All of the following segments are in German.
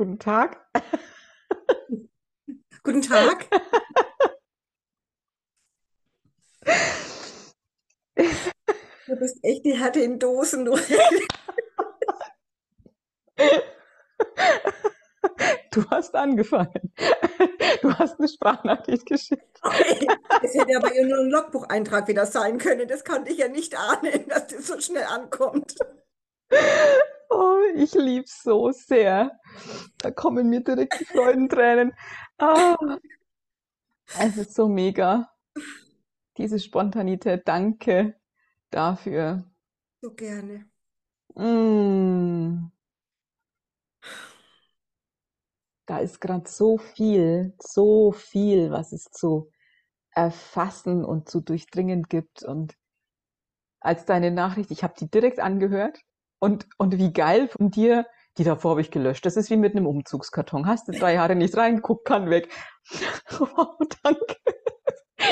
Guten Tag. Guten Tag. Du bist echt die Härte in Dosen, du. Du hast angefangen. Du hast eine Sprachnachricht geschickt. Es hätte aber nur ein Logbucheintrag wieder sein können. Das konnte ich ja nicht ahnen, dass das so schnell ankommt. Oh, ich lieb's so sehr. Da kommen mir direkt die Freudentränen. Ah, es ist so mega. Diese Spontanität, danke dafür. So gerne. Mm. Da ist gerade so viel, so viel, was es zu erfassen und zu durchdringen gibt. Und als deine Nachricht, ich habe die direkt angehört und, und wie geil von dir, die davor habe ich gelöscht. Das ist wie mit einem Umzugskarton. Hast du drei Jahre nicht reingeguckt, kann weg. Wow, danke.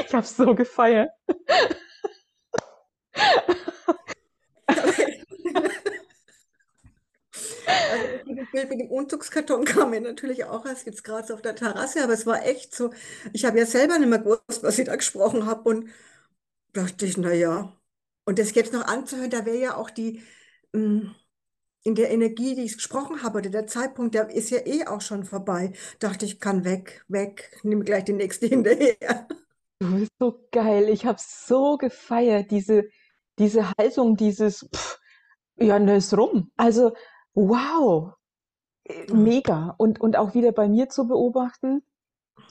Ich habe so gefeiert. Also das Bild mit dem Umzugskarton kam mir natürlich auch erst jetzt gerade auf der Terrasse, aber es war echt so. Ich habe ja selber nicht mehr gewusst, was ich da gesprochen habe und dachte ich, na ja. Und das jetzt noch anzuhören, da wäre ja auch die, in der Energie, die ich gesprochen habe, oder der Zeitpunkt, der ist ja eh auch schon vorbei. Dachte ich, kann weg, weg, nimm gleich die nächste hinterher. Du bist so geil. Ich habe so gefeiert, diese, diese Haltung, dieses, pff, ja, ne, ist rum. Also, wow, äh, mega. Und, und auch wieder bei mir zu beobachten,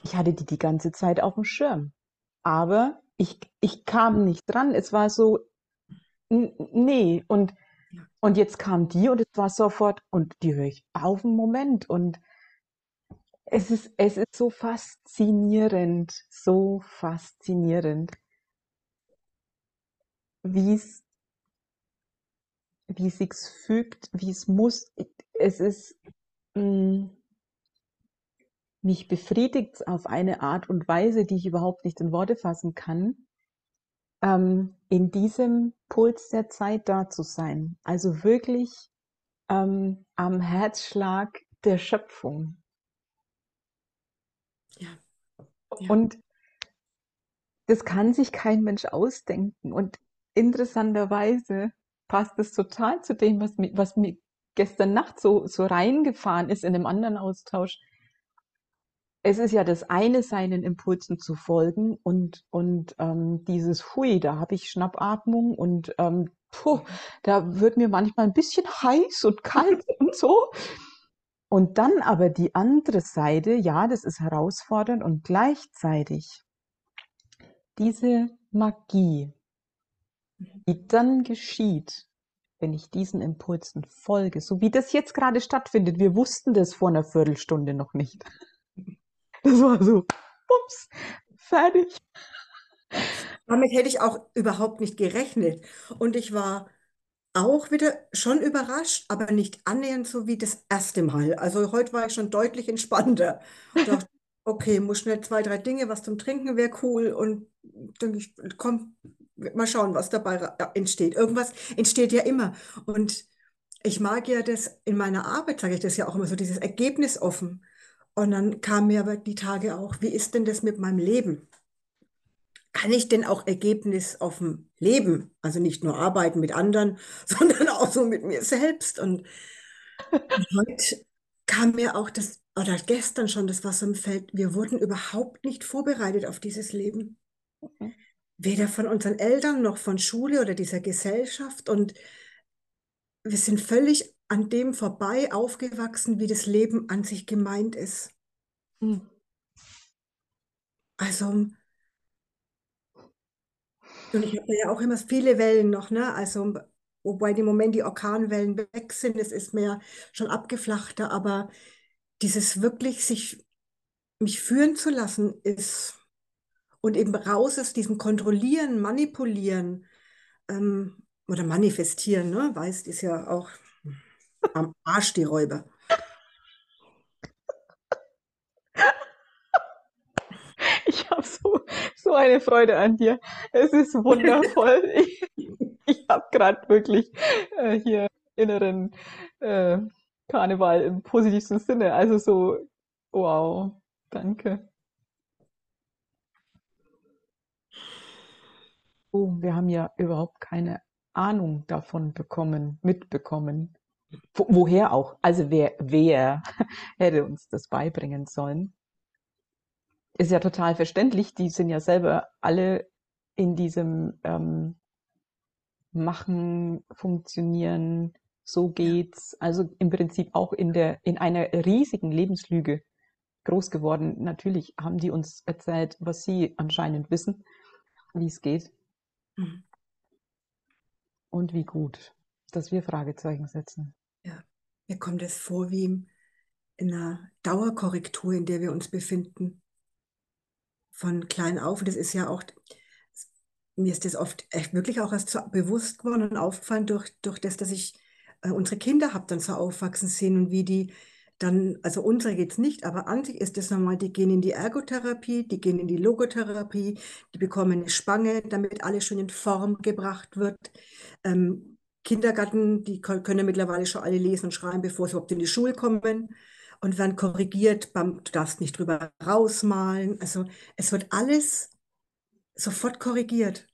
ich hatte die die ganze Zeit auf dem Schirm. Aber ich, ich kam nicht dran. Es war so, nee. Und, und jetzt kam die und es war sofort, und die höre ich auf einen Moment. Und es ist, es ist so faszinierend, so faszinierend, wie es, wie es sich fügt, wie es muss. Es ist, mh, mm, mich befriedigt auf eine Art und Weise, die ich überhaupt nicht in Worte fassen kann, ähm, in diesem Puls der Zeit da zu sein. Also wirklich ähm, am Herzschlag der Schöpfung. Ja. Ja. Und das kann sich kein Mensch ausdenken. Und interessanterweise passt es total zu dem, was mir, was mir gestern Nacht so, so reingefahren ist in einem anderen Austausch. Es ist ja das eine, seinen Impulsen zu folgen und, und ähm, dieses Hui, da habe ich Schnappatmung und ähm, puh, da wird mir manchmal ein bisschen heiß und kalt und so. Und dann aber die andere Seite, ja, das ist herausfordernd und gleichzeitig diese Magie, die dann geschieht, wenn ich diesen Impulsen folge, so wie das jetzt gerade stattfindet. Wir wussten das vor einer Viertelstunde noch nicht. Das war so, ups, fertig. Damit hätte ich auch überhaupt nicht gerechnet. Und ich war auch wieder schon überrascht, aber nicht annähernd so wie das erste Mal. Also heute war ich schon deutlich entspannter. Und dachte, okay, muss schnell zwei, drei Dinge, was zum Trinken wäre cool. Und denke ich, komm, mal schauen, was dabei entsteht. Irgendwas entsteht ja immer. Und ich mag ja das in meiner Arbeit, sage ich das ja auch immer so, dieses Ergebnis offen. Und dann kam mir aber die Tage auch, wie ist denn das mit meinem Leben? Kann ich denn auch Ergebnis auf dem Leben, also nicht nur arbeiten mit anderen, sondern auch so mit mir selbst? Und heute kam mir auch das, oder gestern schon das Wasser im Feld, wir wurden überhaupt nicht vorbereitet auf dieses Leben. Okay. Weder von unseren Eltern noch von Schule oder dieser Gesellschaft. Und wir sind völlig an dem vorbei aufgewachsen, wie das Leben an sich gemeint ist. Mhm. Also, und ich habe ja auch immer viele Wellen noch, ne? Also, wobei im Moment die Orkanwellen weg sind, es ist mehr schon abgeflachter, aber dieses wirklich sich mich führen zu lassen ist und eben raus aus diesem Kontrollieren, Manipulieren ähm, oder Manifestieren, ne? Weißt, ist ja auch am Arsch die Räuber. Ich habe so, eine Freude an dir. Es ist wundervoll. Ich, ich habe gerade wirklich äh, hier inneren äh, Karneval im positivsten Sinne. Also so, wow, danke. Oh, wir haben ja überhaupt keine Ahnung davon bekommen, mitbekommen. Wo, woher auch? Also wer, wer hätte uns das beibringen sollen? Ist ja total verständlich. Die sind ja selber alle in diesem ähm, Machen, Funktionieren, so geht's. Also im Prinzip auch in der, in einer riesigen Lebenslüge groß geworden. Natürlich haben die uns erzählt, was sie anscheinend wissen, wie es geht. Mhm. Und wie gut, dass wir Fragezeichen setzen. Ja, mir kommt es vor wie in einer Dauerkorrektur, in der wir uns befinden. Von klein auf. Und das ist ja auch, mir ist das oft echt wirklich auch erst so bewusst geworden und aufgefallen durch, durch das, dass ich äh, unsere Kinder habe dann so aufwachsen sehen und wie die dann, also unsere geht es nicht, aber an sich ist es normal, die gehen in die Ergotherapie, die gehen in die Logotherapie, die bekommen eine Spange, damit alles schön in Form gebracht wird. Ähm, Kindergarten, die können mittlerweile schon alle lesen und schreiben, bevor sie überhaupt in die Schule kommen und werden korrigiert, beim, du darfst nicht drüber rausmalen. Also es wird alles sofort korrigiert.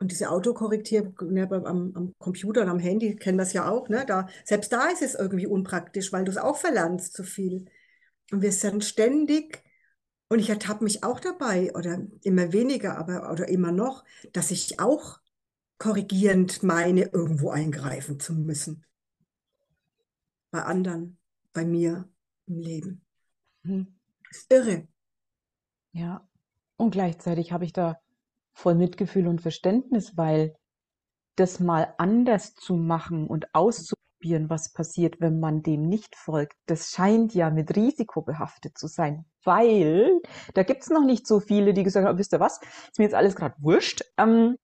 Und diese Autokorrektur ne, am, am, Computer und am Handy kennen das ja auch. Ne? Da, selbst da ist es irgendwie unpraktisch, weil du es auch verlernst zu viel. Und wir sind ständig, und ich ertappe mich auch dabei, oder immer weniger, aber oder immer noch, dass ich auch korrigierend meine, irgendwo eingreifen zu müssen. Bei anderen, bei mir im Leben. Hm. Das ist irre. Ja. Und gleichzeitig habe ich da voll Mitgefühl und Verständnis, weil das mal anders zu machen und auszuprobieren, was passiert, wenn man dem nicht folgt, das scheint ja mit Risiko behaftet zu sein, weil da gibt's noch nicht so viele, die gesagt haben, wisst ihr was, ist mir jetzt alles gerade wurscht. Ähm,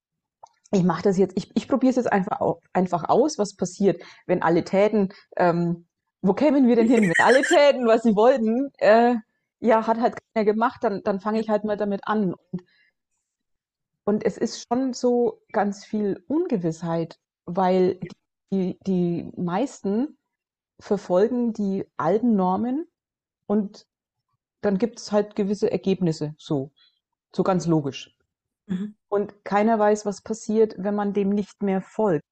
ich mache das jetzt, ich, ich probiere es jetzt einfach, einfach aus, was passiert, wenn alle täten, ähm, wo kämen wir denn hin, wenn alle täten, was sie wollten, äh, ja, hat halt keiner gemacht, dann, dann fange ich halt mal damit an. Und und es ist schon so ganz viel Ungewissheit, weil die, die meisten verfolgen die alten Normen und dann gibt es halt gewisse Ergebnisse, so, so ganz logisch. Mhm. Und keiner weiß, was passiert, wenn man dem nicht mehr folgt.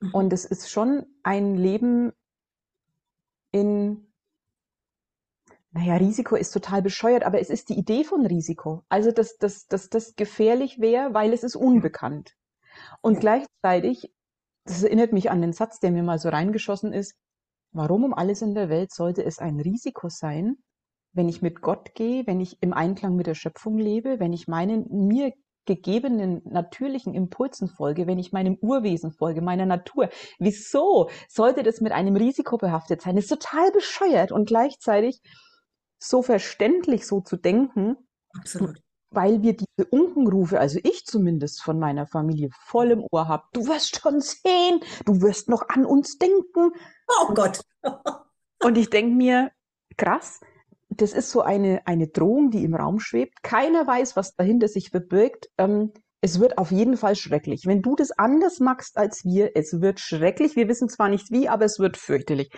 Mhm. Und es ist schon ein Leben in naja, Risiko ist total bescheuert, aber es ist die Idee von Risiko. Also, dass, dass, dass das gefährlich wäre, weil es ist unbekannt. Und gleichzeitig, das erinnert mich an den Satz, der mir mal so reingeschossen ist, warum um alles in der Welt sollte es ein Risiko sein, wenn ich mit Gott gehe, wenn ich im Einklang mit der Schöpfung lebe, wenn ich meinen mir gegebenen natürlichen Impulsen folge, wenn ich meinem Urwesen folge, meiner Natur. Wieso sollte das mit einem Risiko behaftet sein? Das ist total bescheuert und gleichzeitig so verständlich so zu denken, Absolut. weil wir diese Unkenrufe, also ich zumindest von meiner Familie, voll im Ohr habe. Du wirst schon sehen, du wirst noch an uns denken. Oh Gott. Und ich denke mir, krass, das ist so eine, eine Drohung, die im Raum schwebt. Keiner weiß, was dahinter sich verbirgt. Ähm, es wird auf jeden Fall schrecklich. Wenn du das anders machst als wir, es wird schrecklich. Wir wissen zwar nicht wie, aber es wird fürchterlich.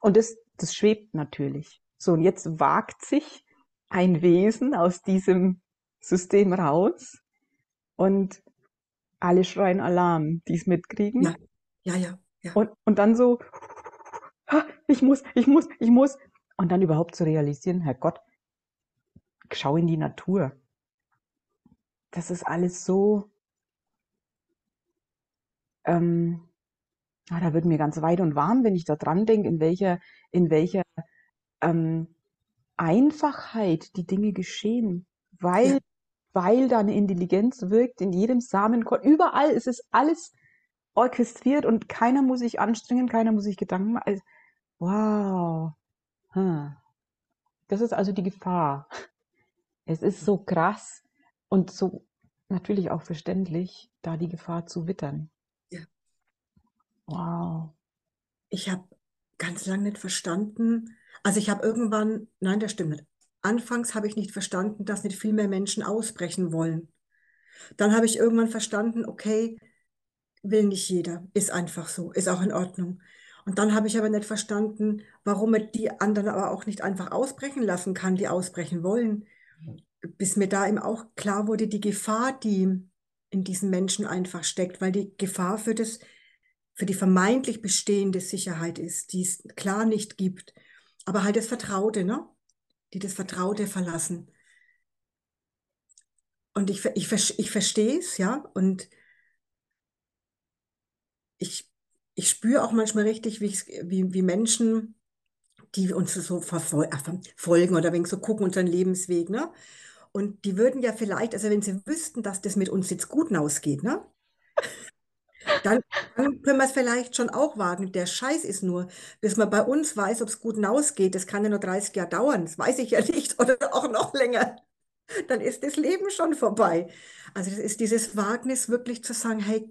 Und das, das schwebt natürlich. So, und jetzt wagt sich ein Wesen aus diesem System raus und alle schreien Alarm, die es mitkriegen. Ja, ja, ja. ja. Und, und dann so, "Ha, ich muss, ich muss, ich muss. Und dann überhaupt zu realisieren, Herrgott, schau in die Natur. Das ist alles so, ähm, ah, da wird mir ganz weit und warm, wenn ich da dran denke, in welcher, in welcher ähm, Einfachheit die Dinge geschehen, weil, Ja. weil da eine Intelligenz wirkt in jedem Samenkorn. Überall ist es alles orchestriert und keiner muss sich anstrengen, keiner muss sich Gedanken machen. Also, wow. Hm. Das ist also die Gefahr. Es ist so krass und so natürlich auch verständlich, da die Gefahr zu wittern. Ja. Wow. Ich habe ganz lange nicht verstanden. Also ich habe irgendwann, nein, das stimmt nicht. Anfangs habe ich nicht verstanden, dass nicht viel mehr Menschen ausbrechen wollen. Dann habe ich irgendwann verstanden, okay, will nicht jeder. Ist einfach so. Ist auch in Ordnung. Und dann habe ich aber nicht verstanden, warum man die anderen aber auch nicht einfach ausbrechen lassen kann, die ausbrechen wollen. Bis mir da eben auch klar wurde, die Gefahr, die in diesen Menschen einfach steckt, weil die Gefahr für das, für die vermeintlich bestehende Sicherheit ist, die es klar nicht gibt. Aber halt das Vertraute, ne? Die das Vertraute verlassen. Und ich, ich, ich verstehe es, ja, und ich, ich spüre auch manchmal richtig, wie, wie, wie Menschen, die uns so verfolgen oder wenn so gucken, unseren Lebensweg, ne? Und die würden ja vielleicht, also wenn sie wüssten, dass das mit uns jetzt gut ausgeht, ne? Dann, dann können wir es vielleicht schon auch wagen. Der Scheiß ist nur, bis man bei uns weiß, ob es gut ausgeht, das kann ja nur 30 Jahre dauern, das weiß ich ja nicht, oder auch noch länger. Dann ist das Leben schon vorbei. Also das ist dieses Wagnis, wirklich zu sagen, hey,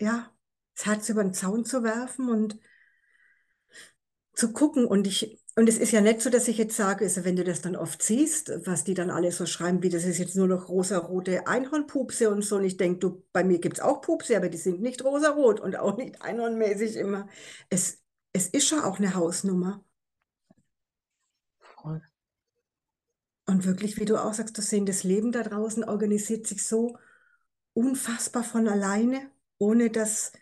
ja, das Herz über den Zaun zu werfen und zu gucken. Und ich, und es ist ja nicht so, dass ich jetzt sage, also wenn du das dann oft siehst, was die dann alle so schreiben, wie das ist jetzt nur noch rosa-rote Einhornpupse und so. Und ich denke, du, bei mir gibt es auch Pupse, aber die sind nicht rosarot und auch nicht einhornmäßig immer. Es, es ist schon auch eine Hausnummer. Voll. Und wirklich, wie du auch sagst, das sehen, das Leben da draußen organisiert sich so unfassbar von alleine, ohne dass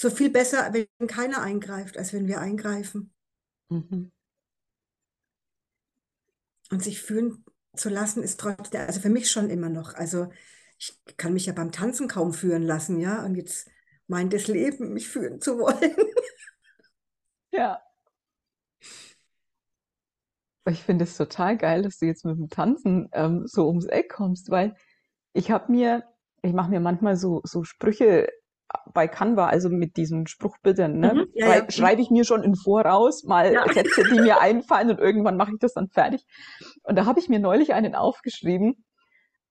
so viel besser, wenn keiner eingreift, als wenn wir eingreifen. Mhm. Und sich fühlen zu lassen, ist trotzdem, also für mich schon immer noch. Also ich kann mich ja beim Tanzen kaum führen lassen, ja. Und jetzt meint das Leben, mich führen zu wollen. Ja. Ich finde es total geil, dass du jetzt mit dem Tanzen ähm, so ums Eck kommst, weil ich habe mir, ich mache mir manchmal so, so Sprüche bei Canva, also mit diesen Spruchbildern, ne, mhm, ja, schrei ja. schreibe ich mir schon im Voraus mal ja. Sätze, die mir einfallen und irgendwann mache ich das dann fertig. Und da habe ich mir neulich einen aufgeschrieben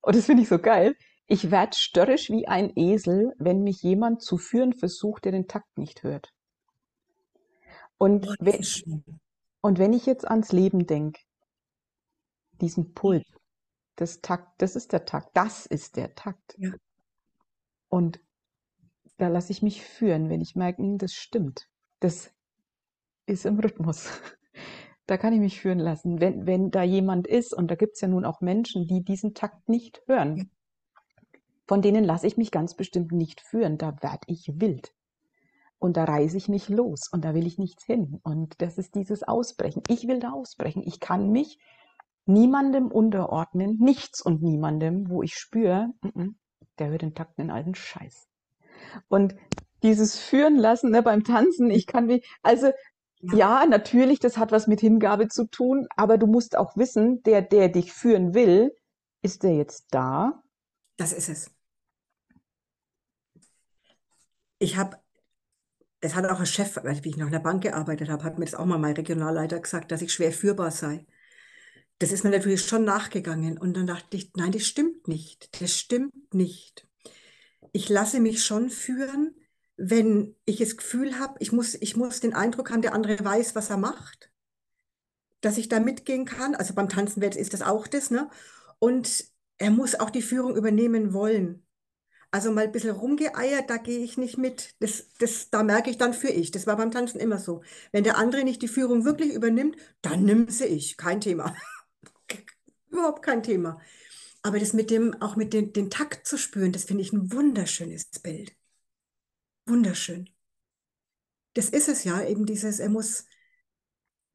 und das finde ich so geil. Ich werde störrisch wie ein Esel, wenn mich jemand zu führen versucht, der den Takt nicht hört. Und, oh, wenn, und wenn ich jetzt ans Leben denke, diesen Pult, das Takt, das ist der Takt, das ist der Takt. Und da lasse ich mich führen, wenn ich merke, hm, das stimmt. Das ist im Rhythmus. Da kann ich mich führen lassen. Wenn, wenn da jemand ist, und da gibt es ja nun auch Menschen, die diesen Takt nicht hören, von denen lasse ich mich ganz bestimmt nicht führen. Da werde ich wild. Und da reise ich mich los und da will ich nichts hin. Und das ist dieses Ausbrechen. Ich will da ausbrechen. Ich kann mich niemandem unterordnen, nichts und niemandem, wo ich spüre, der hört den Takt in alten Scheiß. Und dieses Führen lassen ne, beim Tanzen, ich kann mich, also ja. ja, natürlich, das hat was mit Hingabe zu tun, aber du musst auch wissen, der, der dich führen will, ist der jetzt da? Das ist es. Ich habe, das hat auch ein Chef, wie ich noch in der Bank gearbeitet habe, hat mir das auch mal mein Regionalleiter gesagt, dass ich schwer führbar sei. Das ist mir natürlich schon nachgegangen. Und dann dachte ich, nein, das stimmt nicht. Das stimmt nicht ich lasse mich schon führen, wenn ich das Gefühl habe, ich muss, ich muss den Eindruck haben, der andere weiß, was er macht, dass ich da mitgehen kann. Also beim Tanzen ist das auch das, ne? Und er muss auch die Führung übernehmen wollen. Also mal ein bisschen rumgeeiert, da gehe ich nicht mit. Das, das, da merke ich dann für ich. Das war beim Tanzen immer so. Wenn der andere nicht die Führung wirklich übernimmt, dann nimm sie ich. Kein Thema. Überhaupt kein Thema. Aber das mit dem, auch mit dem, den Takt zu spüren, das finde ich ein wunderschönes Bild. Wunderschön. Das ist es ja, eben dieses, er muss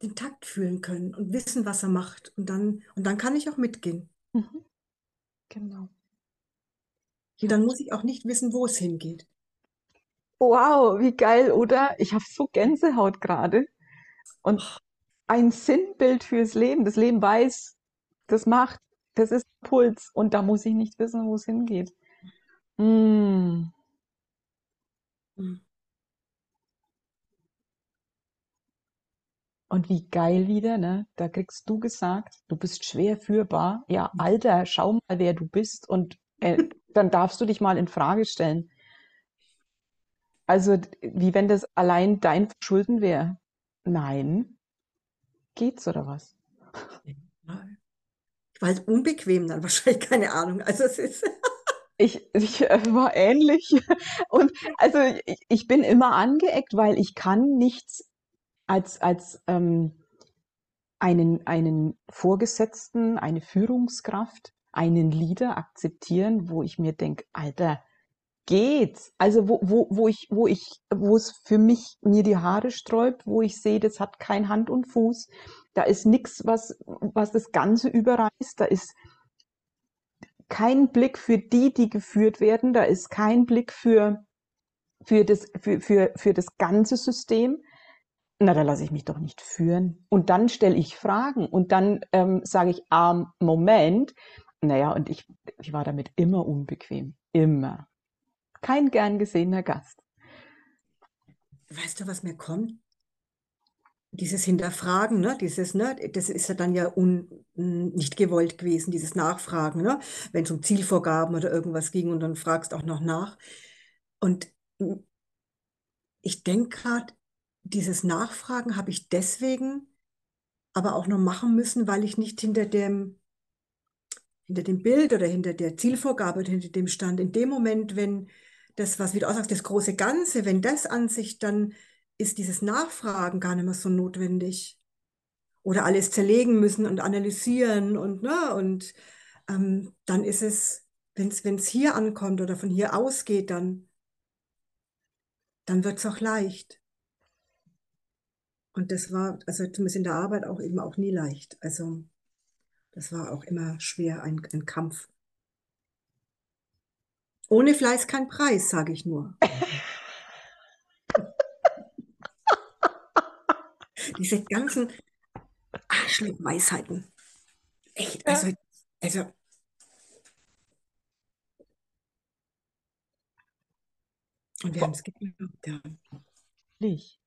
den Takt fühlen können und wissen, was er macht. Und dann, und dann kann ich auch mitgehen. Mhm. Genau. Und dann muss ich auch nicht wissen, wo es hingeht. Wow, wie geil, oder? Ich habe so Gänsehaut gerade. Und ein Sinnbild fürs Leben. Das Leben weiß, das macht, das ist Puls und da muss ich nicht wissen, wo es hingeht. Mm. Und wie geil wieder, ne? Da kriegst du gesagt, du bist schwer führbar. Ja, Alter, schau mal, wer du bist und äh, dann darfst du dich mal in Frage stellen. Also, wie wenn das allein dein Verschulden wäre. Nein. Geht's oder was? Nein weil unbequem dann wahrscheinlich, keine Ahnung. Also es ist, ich, ich äh, war ähnlich. Und also ich, ich bin immer angeeckt, weil ich kann nichts als, als ähm, einen, einen Vorgesetzten, eine Führungskraft, einen Leader akzeptieren, wo ich mir denke, Alter, geht's? Also wo, wo, wo ich, wo ich, wo es für mich mir die Haare sträubt, wo ich sehe, das hat kein Hand und Fuß, da ist nichts, was, was das Ganze überreißt, da ist kein Blick für die, die geführt werden, da ist kein Blick für, für, das, für, für, für das ganze System. Na, da lasse ich mich doch nicht führen. Und dann stelle ich Fragen und dann ähm, sage ich, ah, Moment, naja, und ich, ich war damit immer unbequem. Immer. Kein gern gesehener Gast. Weißt du, was mir kommt? Dieses Hinterfragen, ne? Dieses, ne? Das ist ja dann ja un, nicht gewollt gewesen, dieses Nachfragen, ne? Wenn es um Zielvorgaben oder irgendwas ging und dann fragst auch noch nach. Und ich denke gerade, dieses Nachfragen habe ich deswegen aber auch noch machen müssen, weil ich nicht hinter dem, hinter dem Bild oder hinter der Zielvorgabe oder hinter dem stand. In dem Moment, wenn das, was wieder aussagt, das große Ganze, wenn das an sich, dann ist dieses Nachfragen gar nicht mehr so notwendig. Oder alles zerlegen müssen und analysieren und, ne, und ähm, dann ist es, wenn es hier ankommt oder von hier ausgeht, dann, dann wird es auch leicht. Und das war, also zumindest in der Arbeit auch eben auch nie leicht. Also das war auch immer schwer, ein, ein Kampf. Ohne Fleiß kein Preis, sage ich nur. Diese ganzen Arschloch-Weisheiten. Echt, also, also. Und wir haben es geglaubt, ja. Nicht.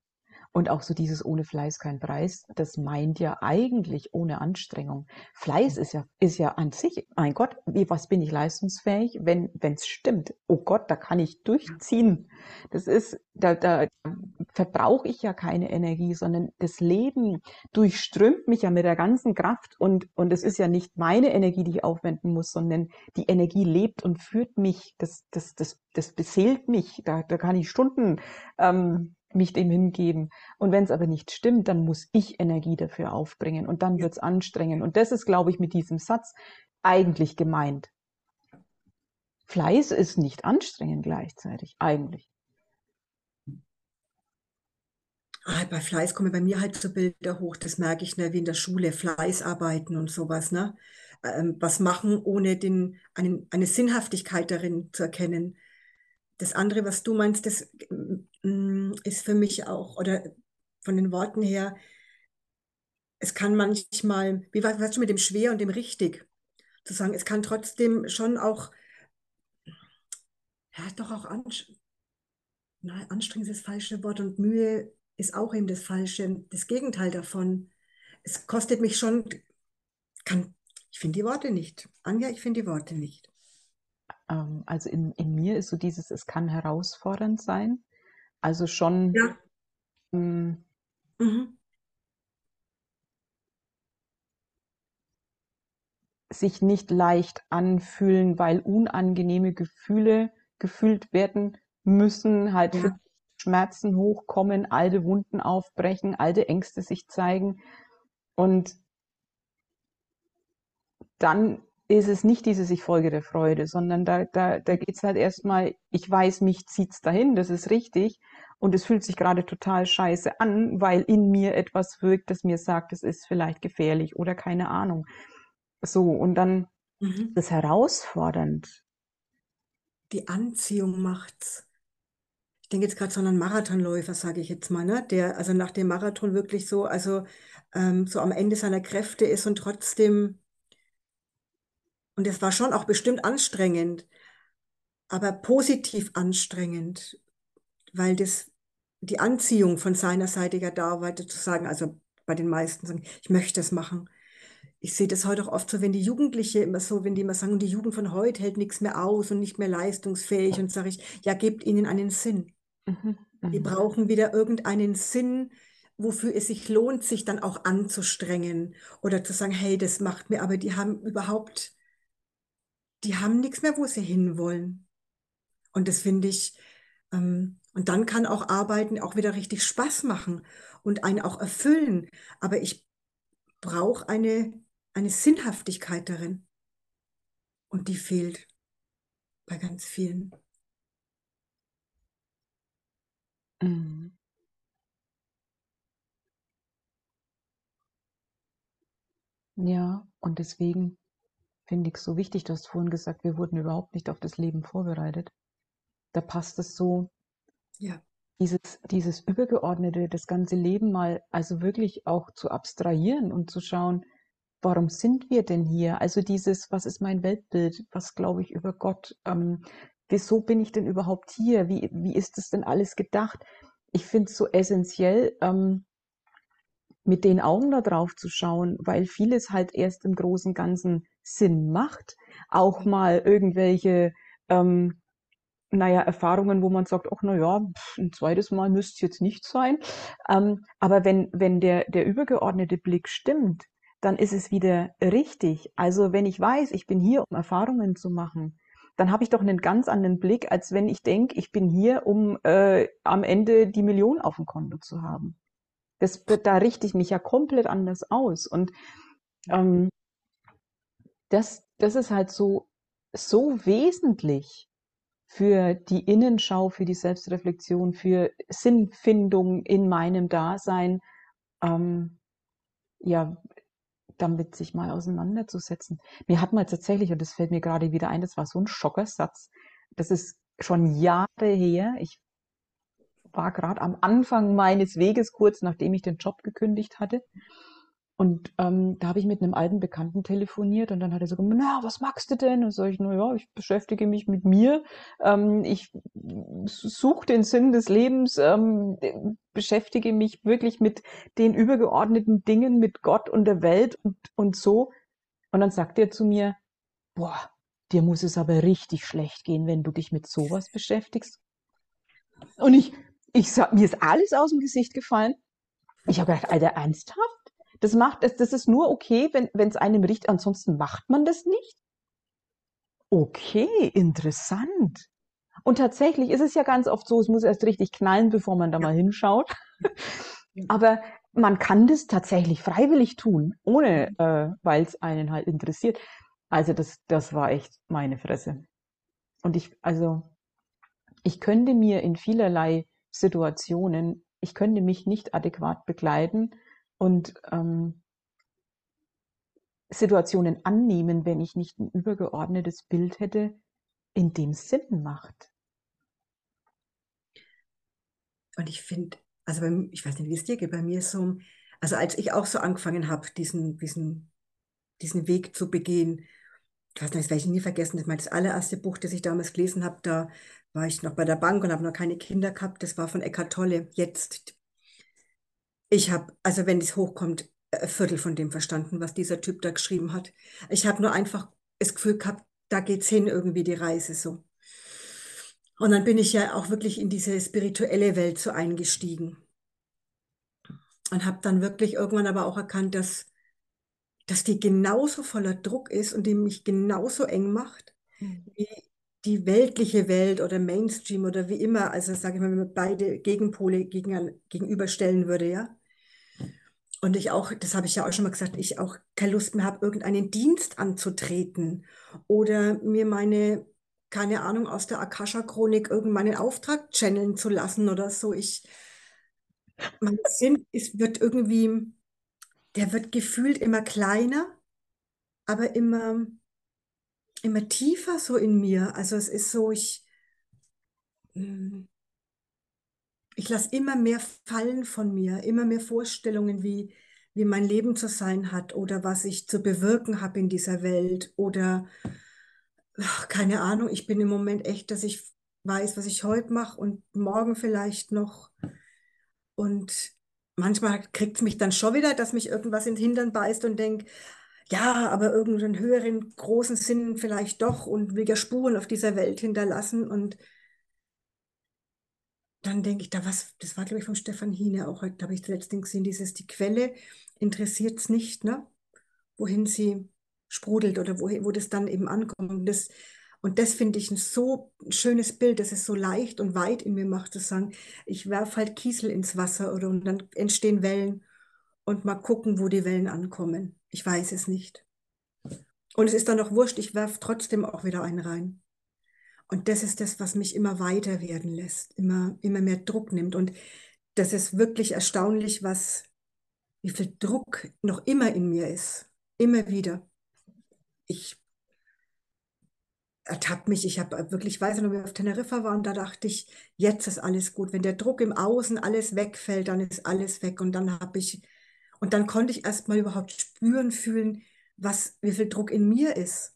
Und auch so dieses ohne Fleiß kein Preis, das meint ja eigentlich ohne Anstrengung. Fleiß ist ja, ist ja an sich, mein Gott, wie, was bin ich leistungsfähig, wenn es stimmt? Oh Gott, da kann ich durchziehen. Das ist, da, da verbrauche ich ja keine Energie, sondern das Leben durchströmt mich ja mit der ganzen Kraft und, und es ist ja nicht meine Energie, die ich aufwenden muss, sondern die Energie lebt und führt mich, das, das, das, das beseelt mich, da, da kann ich Stunden ähm, mich dem hingeben. Und wenn es aber nicht stimmt, dann muss ich Energie dafür aufbringen und dann wird es anstrengend. Und das ist, glaube ich, mit diesem Satz eigentlich gemeint. Fleiß ist nicht anstrengend gleichzeitig, eigentlich. Ah, bei Fleiß kommen bei mir halt so Bilder hoch, das merke ich, ne, wie in der Schule, Fleißarbeiten und sowas, ne? Ähm, was machen, ohne den, einen, eine Sinnhaftigkeit darin zu erkennen. Das andere, was du meinst, das mm, ist für mich auch, oder von den Worten her, es kann manchmal, wie war es mit dem schwer und dem richtig, zu sagen, es kann trotzdem schon auch, ja, doch auch anstrengend, nein, anstrengend ist das falsche Wort und Mühe ist auch eben das falsche, das Gegenteil davon. Es kostet mich schon, kann, ich finde die Worte nicht. Anja, ich finde die Worte nicht. Ähm, also in, in mir ist so dieses, es kann herausfordernd sein. Also schon Ja. mh, Mhm. sich nicht leicht anfühlen, weil unangenehme Gefühle gefühlt werden müssen, halt Ja. Schmerzen hochkommen, alte Wunden aufbrechen, alte Ängste sich zeigen. Und dann ist es nicht dieses Ich folge der Freude, sondern da, da, da geht's halt erstmal, ich weiß, mich zieht's dahin, das ist richtig. Und es fühlt sich gerade total scheiße an, weil in mir etwas wirkt, das mir sagt, es ist vielleicht gefährlich oder keine Ahnung. So, und dann Mhm. ist herausfordernd. Die Anziehung macht's. Ich denke jetzt gerade so an einen Marathonläufer, sage ich jetzt mal, ne? Der also nach dem Marathon wirklich so, also ähm, so am Ende seiner Kräfte ist und trotzdem, und es war schon auch bestimmt anstrengend, aber positiv anstrengend, weil das die Anziehung von seiner Seite ja da war, zu sagen, also bei den meisten sagen, ich möchte das machen. Ich sehe das heute auch oft so, wenn die Jugendliche immer so, wenn die immer sagen, die Jugend von heute hält nichts mehr aus und nicht mehr leistungsfähig, und sage ich, ja, gebt ihnen einen Sinn. Mhm, Die mhm. brauchen wieder irgendeinen Sinn, wofür es sich lohnt, sich dann auch anzustrengen oder zu sagen, hey, das macht mir, aber die haben überhaupt die haben nichts mehr, wo sie hinwollen. Und das finde ich, ähm, und dann kann auch Arbeiten auch wieder richtig Spaß machen und einen auch erfüllen. Aber ich brauche eine, eine Sinnhaftigkeit darin. Und die fehlt bei ganz vielen. Mhm. Ja, und deswegen finde ich so wichtig, du hast vorhin gesagt, wir wurden überhaupt nicht auf das Leben vorbereitet. Da passt es so, Ja, dieses, dieses Übergeordnete, das ganze Leben mal, also wirklich auch zu abstrahieren und zu schauen, warum sind wir denn hier? Also dieses, was ist mein Weltbild? Was glaube ich über Gott? Ähm, wieso bin ich denn überhaupt hier? Wie, wie ist das denn alles gedacht? Ich finde es so essentiell, ähm, mit den Augen da drauf zu schauen, weil vieles halt erst im großen Ganzen Sinn macht. Auch mal irgendwelche, ähm, naja, Erfahrungen, wo man sagt, ach, na ja, pf, ein zweites Mal müsste es jetzt nicht sein. Ähm, aber wenn, wenn der, der übergeordnete Blick stimmt, dann ist es wieder richtig. Also wenn ich weiß, ich bin hier, um Erfahrungen zu machen, dann habe ich doch einen ganz anderen Blick, als wenn ich denke, ich bin hier, um äh, am Ende die Million auf dem Konto zu haben. Das, da richte ich mich ja komplett anders aus. Und ähm, das, das ist halt so, so wesentlich für die Innenschau, für die Selbstreflexion, für Sinnfindung in meinem Dasein, ähm, ja, damit sich mal auseinanderzusetzen. Mir hat mal tatsächlich, und das fällt mir gerade wieder ein, das war so ein Schockersatz. Das ist schon Jahre her. Ich war gerade am Anfang meines Weges, kurz nachdem ich den Job gekündigt hatte. Und ähm, da habe ich mit einem alten Bekannten telefoniert und dann hat er so gesagt, na, was magst du denn? Und so ich, na ja, ich beschäftige mich mit mir, ähm, ich suche den Sinn des Lebens, ähm, beschäftige mich wirklich mit den übergeordneten Dingen, mit Gott und der Welt und, und so. Und dann sagt er zu mir, boah, dir muss es aber richtig schlecht gehen, wenn du dich mit sowas beschäftigst. Und ich, ich sag, mir ist alles aus dem Gesicht gefallen. Ich habe gedacht, Alter, ernsthaft? Das macht, das, das ist nur okay, wenn es einem riecht, ansonsten macht man das nicht. Okay, interessant. Und tatsächlich ist es ja ganz oft so, es muss erst richtig knallen, bevor man da mal hinschaut. Aber man kann das tatsächlich freiwillig tun, ohne, äh, weil es einen halt interessiert. Also das, das war echt meine Fresse. Und ich, also, ich könnte mir in vielerlei Situationen, ich könnte mich nicht adäquat begleiten und ähm, Situationen annehmen, wenn ich nicht ein übergeordnetes Bild hätte, in dem Sinn macht. und ich finde, also bei, ich weiß nicht, wie es dir geht, bei mir ist so, also als ich auch so angefangen habe, diesen, diesen, diesen Weg zu begehen, das werde ich nie vergessen, das war das allererste Buch, das ich damals gelesen habe, da war ich noch bei der Bank und habe noch keine Kinder gehabt, das war von Eckhart Tolle, jetzt. Ich habe, also wenn es hochkommt, ein Viertel von dem verstanden, was dieser Typ da geschrieben hat. Ich habe nur einfach das Gefühl gehabt, da geht's hin, irgendwie die Reise so. Und dann bin ich ja auch wirklich in diese spirituelle Welt so eingestiegen und habe dann wirklich irgendwann aber auch erkannt, dass, dass die genauso voller Druck ist und die mich genauso eng macht wie die weltliche Welt oder Mainstream oder wie immer. Also sage ich mal, wenn man beide Gegenpole gegen, gegenüberstellen würde, ja. Und ich auch, das habe ich ja auch schon mal gesagt, ich auch keine Lust mehr habe, irgendeinen Dienst anzutreten oder mir meine, keine Ahnung, aus der Akasha-Chronik irgendeinen Auftrag channeln zu lassen oder so. Ich, mein Sinn ist, wird irgendwie, der wird gefühlt immer kleiner, aber immer, immer tiefer so in mir. Also es ist so, ich, mm, ich lasse immer mehr fallen von mir, immer mehr Vorstellungen, wie, wie mein Leben zu sein hat oder was ich zu bewirken habe in dieser Welt oder ach, keine Ahnung, ich bin im Moment echt, dass ich weiß, was ich heute mache und morgen vielleicht noch. Und manchmal kriegt es mich dann schon wieder, dass mich irgendwas in den Hintern beißt und denke, ja, aber irgendeinen höheren, großen Sinn vielleicht doch und will ja Spuren auf dieser Welt hinterlassen. Und dann denke ich, da was, das war, glaube ich, von Stefan Hine auch heute, habe ich letztens gesehen, dieses, die Quelle interessiert es nicht, ne? Wohin sie sprudelt oder wo, wo das dann eben ankommt. Und das, und das finde ich ein so schönes Bild, dass es so leicht und weit in mir macht, zu sagen, ich werfe halt Kiesel ins Wasser oder und dann entstehen Wellen und mal gucken, wo die Wellen ankommen. Ich weiß es nicht. Und es ist dann auch wurscht, ich werfe trotzdem auch wieder einen rein. Und das ist das, was mich immer weiter werden lässt, immer, immer mehr Druck nimmt. Und das ist wirklich erstaunlich, was, wie viel Druck noch immer in mir ist. Immer wieder. Ich ertappt mich, ich habe wirklich, weiß noch, wie wir auf Teneriffa waren, da dachte ich, jetzt ist alles gut. Wenn der Druck im Außen alles wegfällt, dann ist alles weg. Und dann habe ich, und dann konnte ich erst mal überhaupt spüren, fühlen, was, wie viel Druck in mir ist.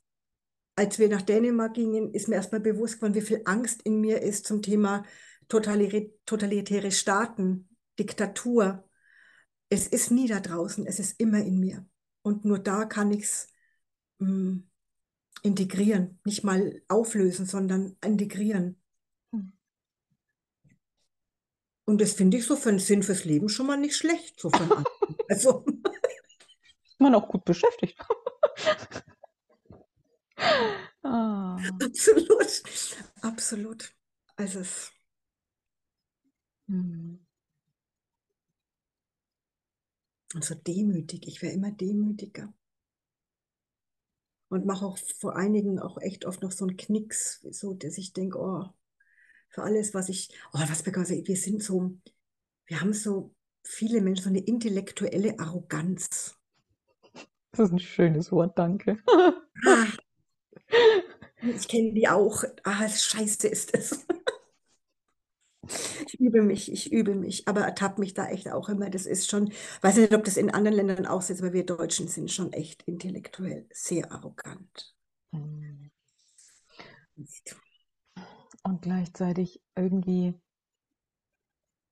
Als wir nach Dänemark gingen, ist mir erst mal bewusst geworden, wie viel Angst in mir ist zum Thema totalitäre Staaten, Diktatur. Es ist nie da draußen, es ist immer in mir. Und nur da kann ich es mm, integrieren, nicht mal auflösen, sondern integrieren. Hm. Und das finde ich so für einen Sinn fürs Leben schon mal nicht schlecht. So von also. Ist man auch gut beschäftigt. ah. Absolut. Absolut. Also es. Hm. Und so demütig. Ich wäre immer demütiger und mache auch vor einigen auch echt oft noch so einen Knicks, so dass ich denke, oh, für alles, was ich, oh, was wir, wir sind so, wir haben so viele Menschen so eine intellektuelle Arroganz. Das ist ein schönes Wort, danke. Ah, ich kenne die auch. Ah, scheiße ist es. Ich übe mich, ich übe mich, aber ertappe mich da echt auch immer. Das ist schon, weiß nicht, ob das in anderen Ländern auch so ist, aber wir Deutschen sind schon echt intellektuell sehr arrogant. Hm. Und gleichzeitig irgendwie,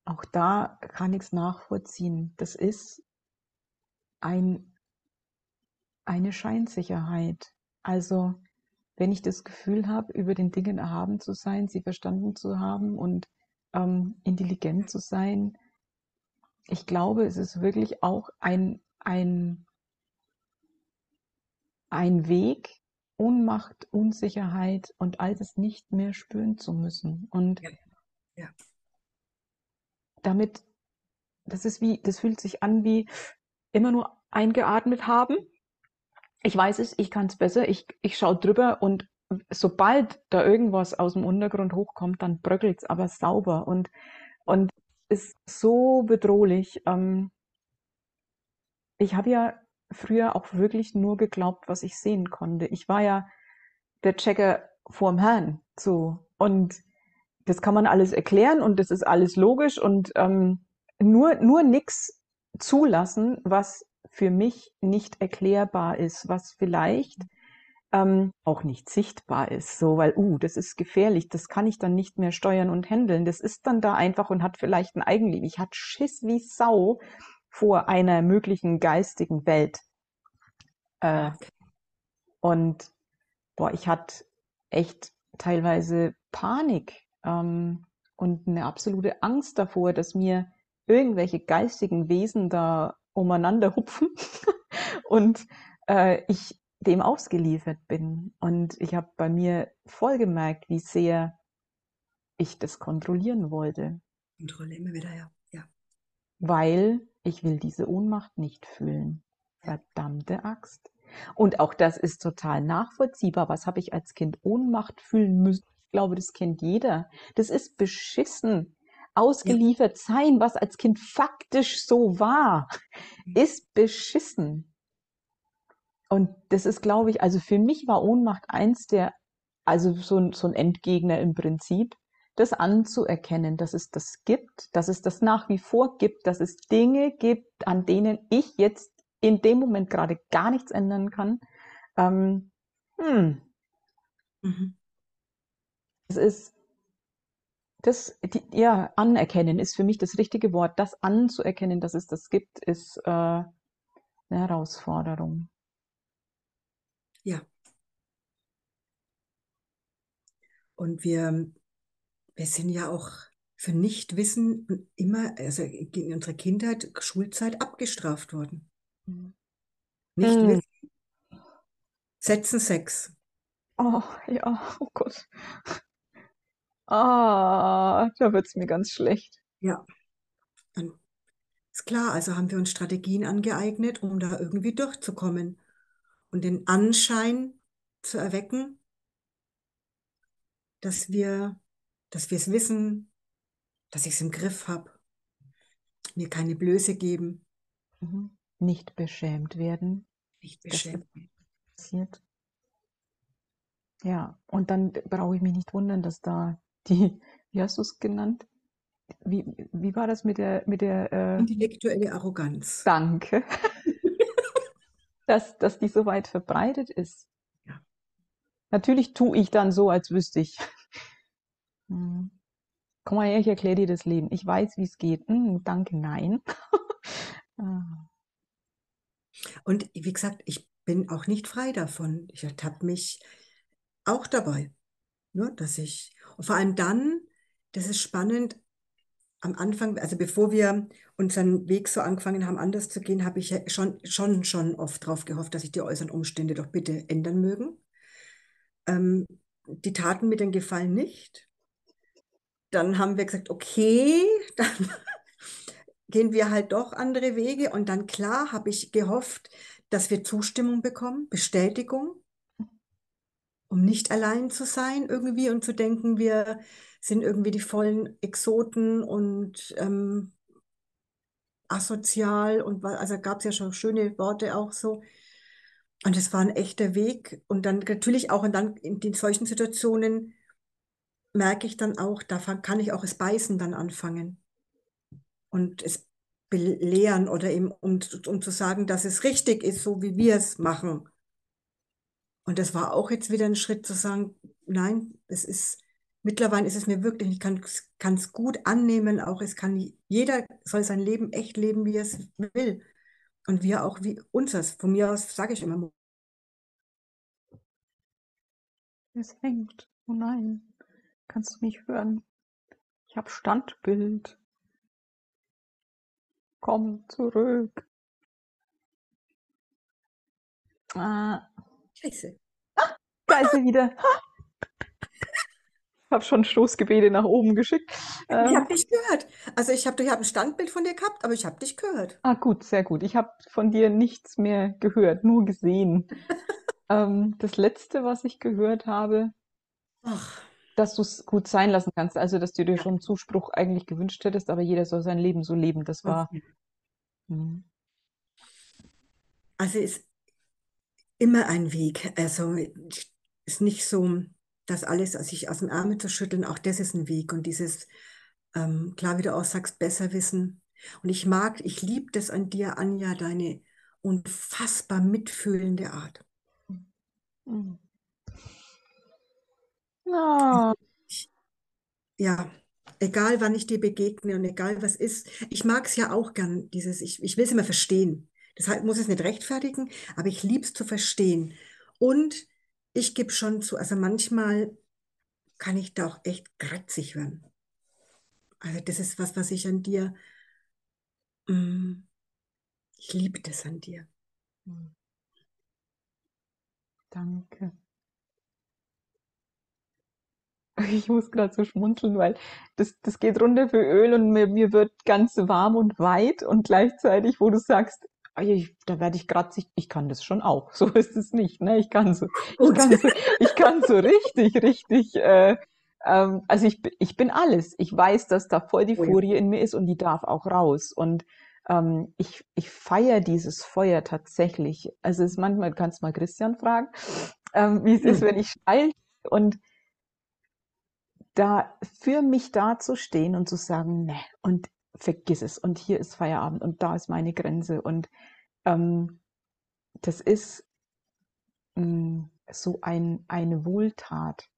auch da kann ich es nachvollziehen. Das ist ein, eine Scheinsicherheit. Also, wenn ich das Gefühl habe, über den Dingen erhaben zu sein, sie verstanden zu haben und ähm, intelligent zu sein. Ich glaube, es ist wirklich auch ein, ein, ein Weg, Ohnmacht, Unsicherheit und all das nicht mehr spüren zu müssen. Und ja. Ja. damit, das ist wie, das fühlt sich an wie immer nur eingeatmet haben. Ich weiß es, ich kann es besser, ich, ich schaue drüber und sobald da irgendwas aus dem Untergrund hochkommt, dann bröckelt es aber sauber und, und ist so bedrohlich. Ähm, ich habe ja früher auch wirklich nur geglaubt, was ich sehen konnte. Ich war ja der Checker vorm Herrn, so. Und das kann man alles erklären und das ist alles logisch und ähm, nur, nur nix zulassen, was für mich nicht erklärbar ist, was vielleicht ähm, auch nicht sichtbar ist, so weil, uh, das ist gefährlich, das kann ich dann nicht mehr steuern und handeln. Das ist dann da einfach und hat vielleicht ein Eigenleben. Ich hatte Schiss wie Sau vor einer möglichen geistigen Welt. Äh, und boah, ich hatte echt teilweise Panik ähm, und eine absolute Angst davor, dass mir irgendwelche geistigen Wesen da umeinander hupfen und äh, ich dem ausgeliefert bin. Und ich habe bei mir voll gemerkt, wie sehr ich das kontrollieren wollte. Kontrolle immer wieder, ja. ja. Weil ich will diese Ohnmacht nicht fühlen. Verdammte Axt. Und auch das ist total nachvollziehbar. Was habe ich als Kind Ohnmacht fühlen müssen? Ich glaube, das kennt jeder. Das ist beschissen. Ausgeliefert sein, was als Kind faktisch so war, ist beschissen. Und das ist, glaube ich, also für mich war Ohnmacht eins der, also so ein, so ein Endgegner im Prinzip, das anzuerkennen, dass es das gibt, dass es das nach wie vor gibt, dass es Dinge gibt, an denen ich jetzt in dem Moment gerade gar nichts ändern kann. Ähm, hm. mhm. Es ist, das, die, ja, anerkennen ist für mich das richtige Wort. Das anzuerkennen, dass es das gibt, ist äh, eine Herausforderung. Ja. Und wir, wir sind ja auch für Nichtwissen immer, also in unserer Kindheit, Schulzeit abgestraft worden. Mhm. Nicht mhm. wissen. Sätzen sechs. Oh, ja, oh Gott. Ah, da wird's mir ganz schlecht. Ja, dann ist klar, also haben wir uns Strategien angeeignet, um da irgendwie durchzukommen und den Anschein zu erwecken, dass wir, dass wir es wissen, dass ich es im Griff habe, mir keine Blöße geben, Mhm. Nicht beschämt werden, nicht beschämt. werden. passiert. Ja, und dann brauche ich mich nicht wundern, dass da die, wie hast du es genannt? Wie, wie war das mit der, mit der, äh, Intellektuelle Arroganz. Danke, dass, dass die so weit verbreitet ist. Ja. Natürlich tue ich dann so, als wüsste ich. Hm. Komm mal her, ich erkläre dir das Leben. Ich weiß, wie es geht. Hm, danke, nein. Ah. Und wie gesagt, ich bin auch nicht frei davon. Ich ertappe mich auch dabei, ne, dass ich, und vor allem dann, das ist spannend, am Anfang, also bevor wir unseren Weg so angefangen haben, anders zu gehen, habe ich ja schon, schon, schon oft darauf gehofft, dass sich die äußeren Umstände doch bitte ändern mögen. Ähm, die taten mir den Gefallen nicht. Dann haben wir gesagt, okay, dann gehen wir halt doch andere Wege. Und dann klar habe ich gehofft, dass wir Zustimmung bekommen, Bestätigung, um nicht allein zu sein irgendwie und zu denken, wir sind irgendwie die vollen Exoten und ähm, asozial und also gab es ja schon schöne Worte auch so. Und es war ein echter Weg. Und dann natürlich auch und dann in den solchen Situationen merke ich dann auch, da kann ich auch das Beißen dann anfangen und es belehren oder eben um, um zu sagen, dass es richtig ist, so wie wir es machen. Und das war auch jetzt wieder ein Schritt zu sagen, nein, es ist, mittlerweile ist es mir wirklich, ich kann es gut annehmen, auch es kann jeder soll sein Leben echt leben, wie er es will. Und wir auch wie unseres. Von mir aus sage ich immer, Es hängt. Oh nein. Kannst du mich hören? Ich habe Standbild. Komm zurück. Ah, Scheiße. da ist sie wieder. Ich habe schon Stoßgebete nach oben geschickt. Ich Ähm, habe dich gehört. Also ich habe ich hab ein Standbild von dir gehabt, aber ich habe dich gehört. ah, gut, sehr gut. Ich habe von dir nichts mehr gehört, nur gesehen. ähm, das letzte, was ich gehört habe, Ach, dass du es gut sein lassen kannst. Also, dass du dir Ja. schon Zuspruch eigentlich gewünscht hättest, aber jeder soll sein Leben so leben. Das war. Hm. Also ist immer ein Weg. Also ist nicht so, dass alles sich aus dem Ärmel zu schütteln, auch das ist ein Weg. Und dieses, ähm, klar, wie du auch sagst, besser wissen. Und ich mag, ich liebe das an dir, Anja, deine unfassbar mitfühlende Art. Hm. Ah, Ja, egal wann ich dir begegne und egal was ist, ich mag es ja auch gern, dieses, ich, ich will es immer verstehen. Deshalb muss es nicht rechtfertigen, aber ich liebe es zu verstehen. Und ich gebe schon zu, also manchmal kann ich da auch echt kratzig werden. Also das ist was, was ich an dir, mm, ich liebe das an dir. hm. Danke. Ich muss gerade so schmunzeln, weil das, das geht runter für Öl und mir, mir wird ganz warm und weit und gleichzeitig, wo du sagst, ah, ich, da werde ich kratzig, ich kann das schon auch. So ist es nicht, ne? Ich kann so, ich kann so, ich kann so richtig, richtig, äh, ähm, also ich, ich bin alles. Ich weiß, dass da voll die Oh. Furie in mir ist und die darf auch raus. Und ähm, ich, ich feiere dieses Feuer tatsächlich. Also es ist manchmal, du kannst mal Christian fragen, ähm, wie es ist, Hm. wenn ich steil und da für mich dazustehen und zu sagen, ne, und vergiss es und hier ist Feierabend und da ist meine Grenze und ähm, das ist mh, so ein, eine Wohltat.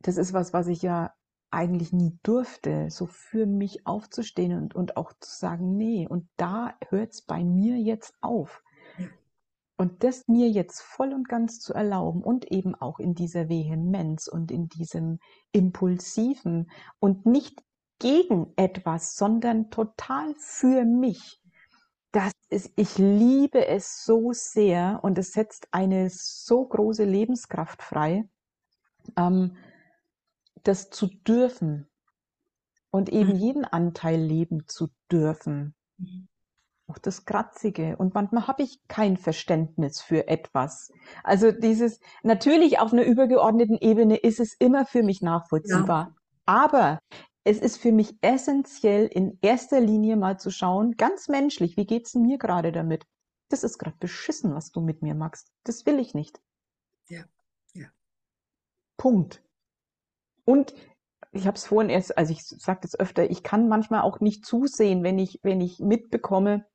Das ist was, was ich ja eigentlich nie durfte, so für mich aufzustehen und, und auch zu sagen, nee, und da hört's bei mir jetzt auf. Und das mir jetzt voll und ganz zu erlauben und eben auch in dieser Vehemenz und in diesem Impulsiven und nicht gegen etwas, sondern total für mich. das ist, ich liebe es so sehr und es setzt eine so große Lebenskraft frei, ähm, das zu dürfen und eben Mhm. jeden Anteil leben zu dürfen. Mhm. Auch das Kratzige. Und manchmal habe ich kein Verständnis für etwas. Also dieses, natürlich auf einer übergeordneten Ebene ist es immer für mich nachvollziehbar. Aber es ist für mich essentiell, in erster Linie mal zu schauen, ganz menschlich, wie geht's mir gerade damit? Das ist gerade beschissen, was du mit mir machst. Das will ich nicht. Ja, ja. Punkt. Und ich habe es vorhin erst, also ich sage das öfter, ich kann manchmal auch nicht zusehen, wenn ich, wenn ich mitbekomme,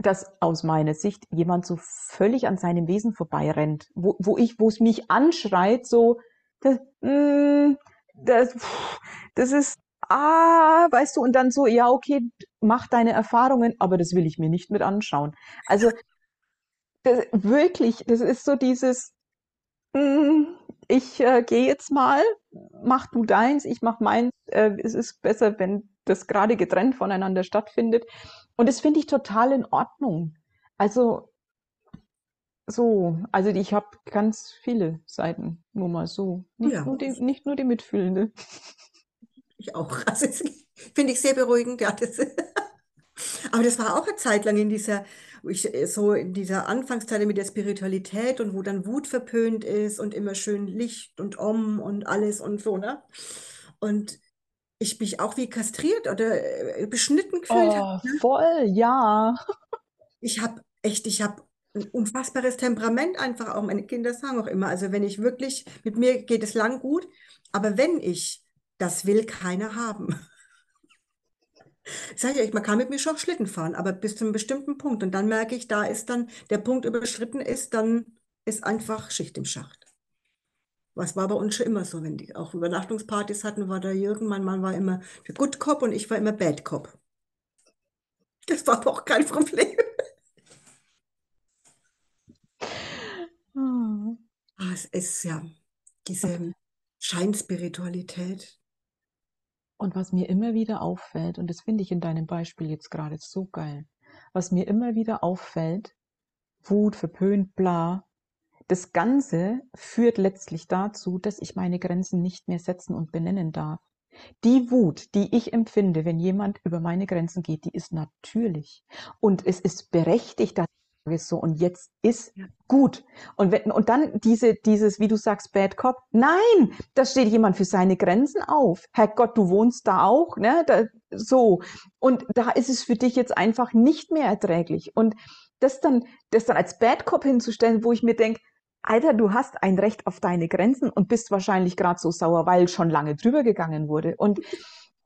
dass aus meiner Sicht jemand so völlig an seinem Wesen vorbeirennt, wo, wo ich, wo es mich anschreit, so, das, mm, das, das ist, ah, weißt du, und dann so, ja, okay, mach deine Erfahrungen, aber das will ich mir nicht mit anschauen. Also, das, wirklich, das ist so dieses, mm, ich äh, gehe jetzt mal, mach du deins, ich mach meins. Äh, es ist besser, wenn das gerade getrennt voneinander stattfindet. Und das finde ich total in Ordnung. Also so, also ich habe ganz viele Seiten, nur mal so. Nicht, Ja, nur, die, nicht nur die mitfühlende. ich auch. Also finde ich sehr beruhigend. Ja, das, aber das war auch eine Zeit lang in dieser, ich, so in dieser Anfangszeit mit der Spiritualität und wo dann Wut verpönt ist und immer schön Licht und Om und alles und so, ne? Und ich mich auch wie kastriert oder äh, beschnitten gefühlt habe. Oh, Ne? voll, ja. Ich habe echt, ich habe ein unfassbares Temperament einfach auch. Meine Kinder sagen auch immer, also wenn ich wirklich, mit mir geht es lang gut, aber wenn ich, das will keiner haben. Sag ich euch, man kann mit mir schon Schlitten fahren, aber bis zu einem bestimmten Punkt. Und dann merke ich, da ist dann, der Punkt überschritten ist, dann ist einfach Schicht im Schacht. Was war bei uns schon immer so, wenn die auch Übernachtungspartys hatten, war der Jürgen, mein Mann war immer der Good Cop und ich war immer Bad Cop. Das war aber auch kein Problem. Ah, es ist ja diese Scheinspiritualität. Und was mir immer wieder auffällt, und das finde ich in deinem Beispiel jetzt gerade so geil, was mir immer wieder auffällt, Wut, verpönt, bla, das Ganze führt letztlich dazu, dass ich meine Grenzen nicht mehr setzen und benennen darf. Die Wut, die ich empfinde, wenn jemand über meine Grenzen geht, die ist natürlich. Und es ist berechtigt, dass ich sage so, und jetzt ist Ja. gut. Und, wenn, und dann diese, dieses, wie du sagst, Bad Cop. Nein, da steht jemand für seine Grenzen auf. Herrgott, du wohnst da auch, ne? Da, so. Und da ist es für dich jetzt einfach nicht mehr erträglich. Und das dann, das dann als Bad Cop hinzustellen, wo ich mir denke, Alter, du hast ein Recht auf deine Grenzen und bist wahrscheinlich gerade so sauer, weil schon lange drüber gegangen wurde. Und,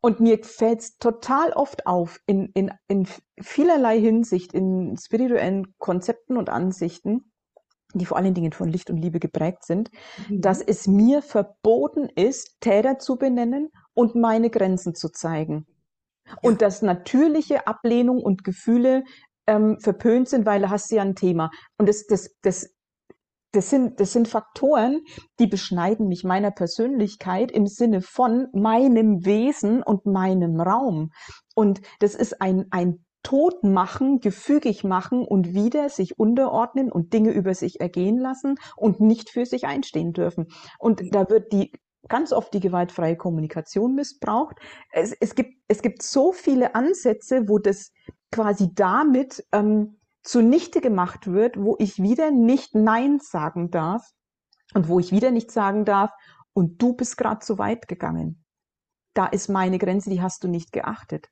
und mir fällt es total oft auf, in, in, in vielerlei Hinsicht, in spirituellen Konzepten und Ansichten, die vor allen Dingen von Licht und Liebe geprägt sind, dass Mhm. es mir verboten ist, Täter zu benennen und meine Grenzen zu zeigen. Und dass natürliche Ablehnung und Gefühle ähm, verpönt sind, weil da hast du ja ein Thema. Und das, das, das, das sind, das sind Faktoren, die beschneiden mich meiner Persönlichkeit im Sinne von meinem Wesen und meinem Raum. Und das ist ein, ein Totmachen, gefügig machen und wieder sich unterordnen und Dinge über sich ergehen lassen und nicht für sich einstehen dürfen. Und da wird die ganz oft die gewaltfreie Kommunikation missbraucht. Es, es, gibt, es gibt so viele Ansätze, wo das quasi damit ähm, zunichte gemacht wird, wo ich wieder nicht Nein sagen darf und wo ich wieder nicht sagen darf, und du bist gerade zu weit gegangen. Da ist meine Grenze, die hast du nicht geachtet.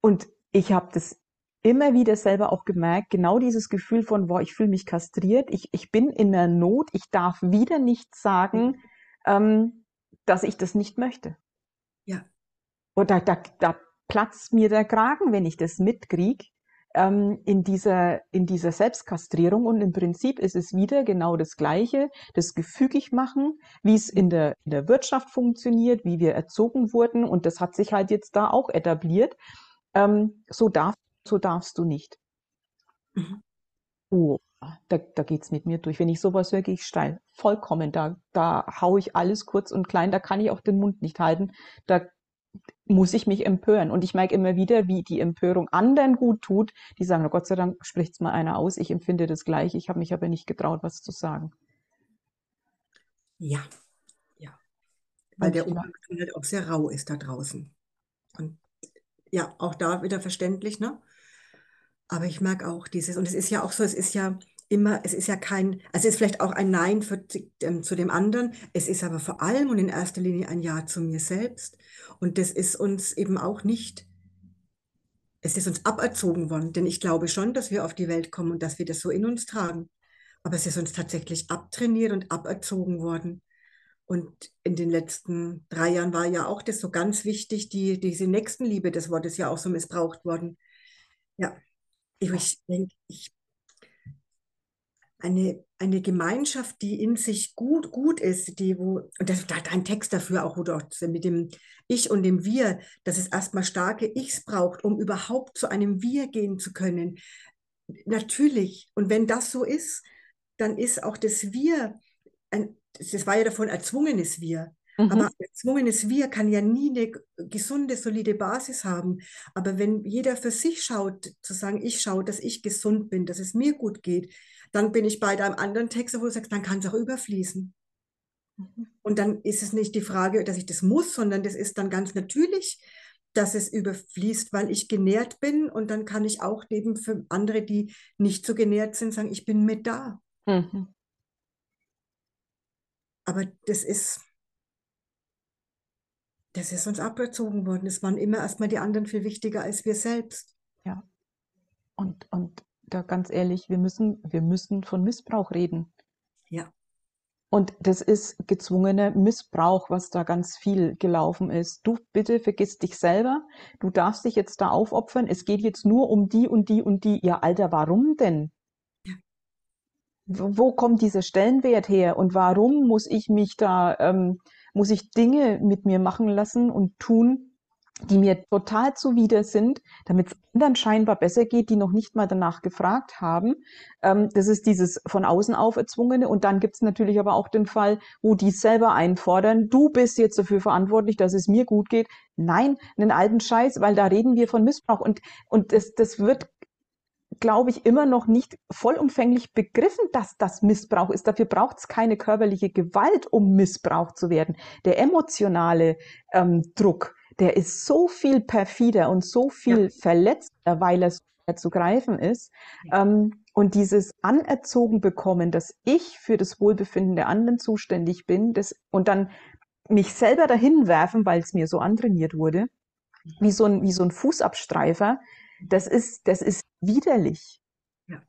Und ich habe das immer wieder selber auch gemerkt, genau dieses Gefühl von, boah, ich fühle mich kastriert, ich, ich bin in der Not, ich darf wieder nicht sagen, ähm, dass ich das nicht möchte. Ja. Und da, da, da platzt mir der Kragen, wenn ich das mitkrieg, ähm, in dieser, in dieser Selbstkastrierung. Und im Prinzip ist es wieder genau das Gleiche, das gefügig machen, wie es in der, in der Wirtschaft funktioniert, wie wir erzogen wurden. Und das hat sich halt jetzt da auch etabliert. Ähm, so, darf, so darfst du nicht. Mhm. Oh, da, da geht's mit mir durch. Wenn ich sowas höre, gehe ich steil. Vollkommen. Da, da hau ich alles kurz und klein. Da kann ich auch den Mund nicht halten. Da, muss ich mich empören. Und ich merke immer wieder, wie die Empörung anderen gut tut. Die sagen, oh Gott sei Dank spricht's mal einer aus. Ich empfinde das gleich. Ich habe mich aber nicht getraut, was zu sagen. Ja, ja. Weil der Umgang halt auch sehr rau ist da draußen. Und ja, auch da wieder verständlich, ne? Aber ich merke auch dieses, und es ist ja auch so, es ist ja immer, es ist ja kein, also es ist vielleicht auch ein Nein für, ähm, zu dem anderen, es ist aber vor allem und in erster Linie ein Ja zu mir selbst. Und das ist uns eben auch nicht, es ist uns aberzogen worden, denn ich glaube schon, dass wir auf die Welt kommen und dass wir das so in uns tragen. Aber es ist uns tatsächlich abtrainiert und aberzogen worden. Und in den letzten drei Jahren war ja auch das so ganz wichtig, die, diese Nächstenliebe des Wortes ja auch so missbraucht worden. Ja, ich, denke, ich, eine, eine Gemeinschaft, die in sich gut, gut ist, die, wo, und das, da hat ein Text dafür auch, wo du auch mit dem Ich und dem Wir, dass es erstmal starke Ichs braucht, um überhaupt zu einem Wir gehen zu können. Natürlich. Und wenn das so ist, dann ist auch das Wir, ein, das war ja davon erzwungenes Wir. Mhm. Aber erzwungenes Wir kann ja nie eine gesunde, solide Basis haben. Aber wenn jeder für sich schaut, zu sagen, ich schaue, dass ich gesund bin, dass es mir gut geht, dann bin ich bei deinem anderen Text, wo du sagst, dann kann es auch überfließen. Mhm. Und dann ist es nicht die Frage, dass ich das muss, sondern das ist dann ganz natürlich, dass es überfließt, weil ich genährt bin. Und dann kann ich auch eben für andere, die nicht so genährt sind, sagen, ich bin mit da. Mhm. Aber das ist, das ist uns abgezogen worden. Es waren immer erstmal die anderen viel wichtiger als wir selbst. Ja. Und, und da ganz ehrlich, wir müssen, wir müssen von Missbrauch reden. Ja. Und das ist gezwungener Missbrauch, was da ganz viel gelaufen ist. Du bitte vergiss dich selber. Du darfst dich jetzt da aufopfern. Es geht jetzt nur um die und die und die. Ja, Alter, warum denn? Ja. Wo kommt dieser Stellenwert her? Und warum muss ich mich da, ähm, muss ich Dinge mit mir machen lassen und tun, die mir total zuwider sind, damit es anderen scheinbar besser geht, die noch nicht mal danach gefragt haben. Ähm, das ist dieses von außen auferzwungene. Und dann gibt es natürlich aber auch den Fall, wo die selber einfordern, du bist jetzt dafür verantwortlich, dass es mir gut geht. Nein, einen alten Scheiß, weil da reden wir von Missbrauch. Und, und das, das wird glaube ich, immer noch nicht vollumfänglich begriffen, dass das Missbrauch ist. Dafür braucht es keine körperliche Gewalt, um Missbrauch zu werden. Der emotionale ähm, Druck, der ist so viel perfider und so viel ja. verletzter, weil er so zu greifen ist. Ähm, und dieses anerzogen bekommen, dass ich für das Wohlbefinden der anderen zuständig bin, das, und dann mich selber dahin werfen, weil es mir so antrainiert wurde, wie so ein, wie so ein Fußabstreifer, das ist, das ist widerlich. Ja.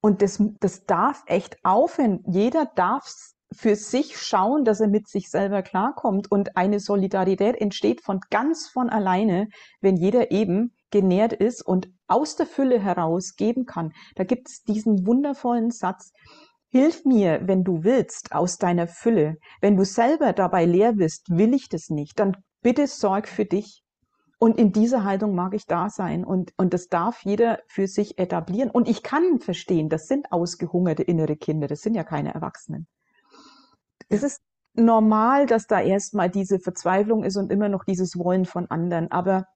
Und das, das darf echt aufhören. Jeder darf für sich schauen, dass er mit sich selber klarkommt. Und eine Solidarität entsteht von ganz von alleine, wenn jeder eben genährt ist und aus der Fülle heraus geben kann. Da gibt es diesen wundervollen Satz, Hilf mir, wenn du willst, aus deiner Fülle. Wenn du selber dabei leer bist, will ich das nicht. Dann bitte sorg für dich. Und in dieser Haltung mag ich da sein. Und, und das darf jeder für sich etablieren. Und ich kann verstehen, das sind ausgehungerte innere Kinder. Das sind ja keine Erwachsenen es ist normal, dass da erstmal diese Verzweiflung ist und immer noch dieses Wollen von anderen. Aber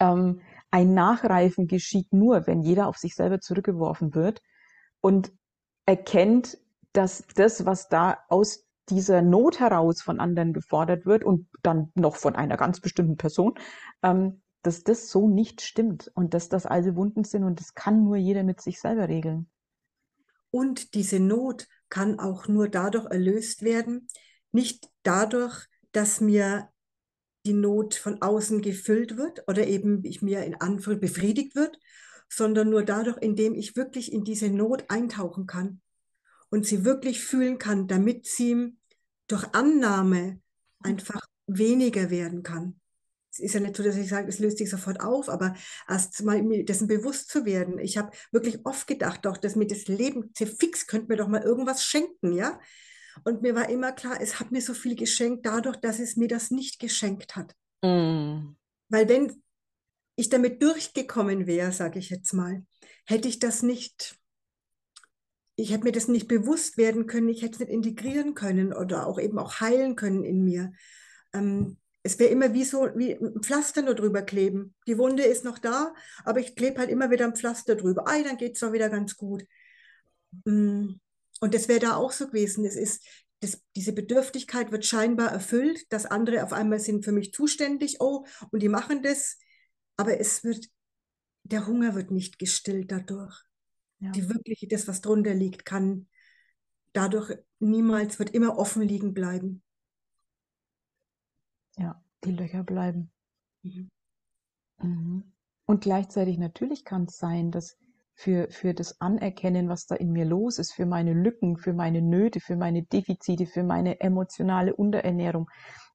ähm, ein Nachreifen geschieht nur, wenn jeder auf sich selber zurückgeworfen wird und erkennt, dass das, was da aus dieser Not heraus von anderen gefordert wird und dann noch von einer ganz bestimmten Person, ähm, dass das so nicht stimmt und dass das alte Wunden sind und das kann nur jeder mit sich selber regeln. Und diese Not kann auch nur dadurch erlöst werden, nicht dadurch, dass mir die Not von außen gefüllt wird oder eben ich mir in Anführung befriedigt wird, sondern nur dadurch, indem ich wirklich in diese Not eintauchen kann und sie wirklich fühlen kann, damit sie durch Annahme einfach weniger werden kann es ist ja nicht so, dass ich sage, es löst sich sofort auf, aber erst mal mir dessen bewusst zu werden. Ich habe wirklich oft gedacht, doch, dass mir das Leben fix könnte mir doch mal irgendwas schenken, ja. Und mir war immer klar, es hat mir so viel geschenkt, dadurch, dass es mir das nicht geschenkt hat. Mm. Weil wenn ich damit durchgekommen wäre, sage ich jetzt mal, hätte ich das nicht, ich hätte mir das nicht bewusst werden können, ich hätte es nicht integrieren können oder auch eben auch heilen können in mir. Ähm, es wäre immer wie so wie ein Pflaster nur drüber kleben. Die Wunde ist noch da, aber ich klebe halt immer wieder ein Pflaster drüber. Ei, dann geht es doch wieder ganz gut. Mm, und das wäre da auch so gewesen. Es ist, das, diese Bedürftigkeit wird scheinbar erfüllt, dass andere auf einmal sind für mich zuständig, oh, und die machen das. Aber es wird, der Hunger wird nicht gestillt dadurch. Ja. Die wirkliche, das, was drunter liegt, kann dadurch niemals, wird immer offen liegen bleiben. Ja, die Löcher bleiben. Mhm. Mhm. Und gleichzeitig natürlich kann es sein, dass für, für das Anerkennen, was da in mir los ist, für meine Lücken, für meine Nöte, für meine Defizite, für meine emotionale Unterernährung,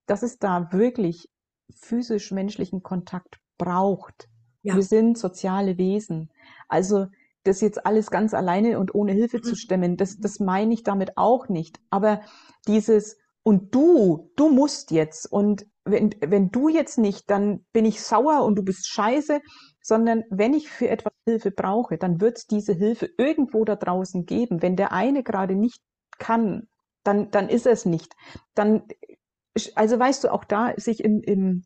dass es da wirklich physisch-menschlichen Kontakt braucht. Ja. Wir sind soziale Wesen. Also das jetzt alles ganz alleine und ohne Hilfe zu mhm. stemmen, das, das meine ich damit auch nicht. Aber dieses, und du, du musst jetzt, und wenn, wenn du jetzt nicht, dann bin ich sauer und du bist scheiße, sondern wenn ich für etwas Hilfe brauche, dann wird es diese Hilfe irgendwo da draußen geben. Wenn der eine gerade nicht kann, dann, dann ist es nicht. Dann, also weißt du, auch da sich im, im,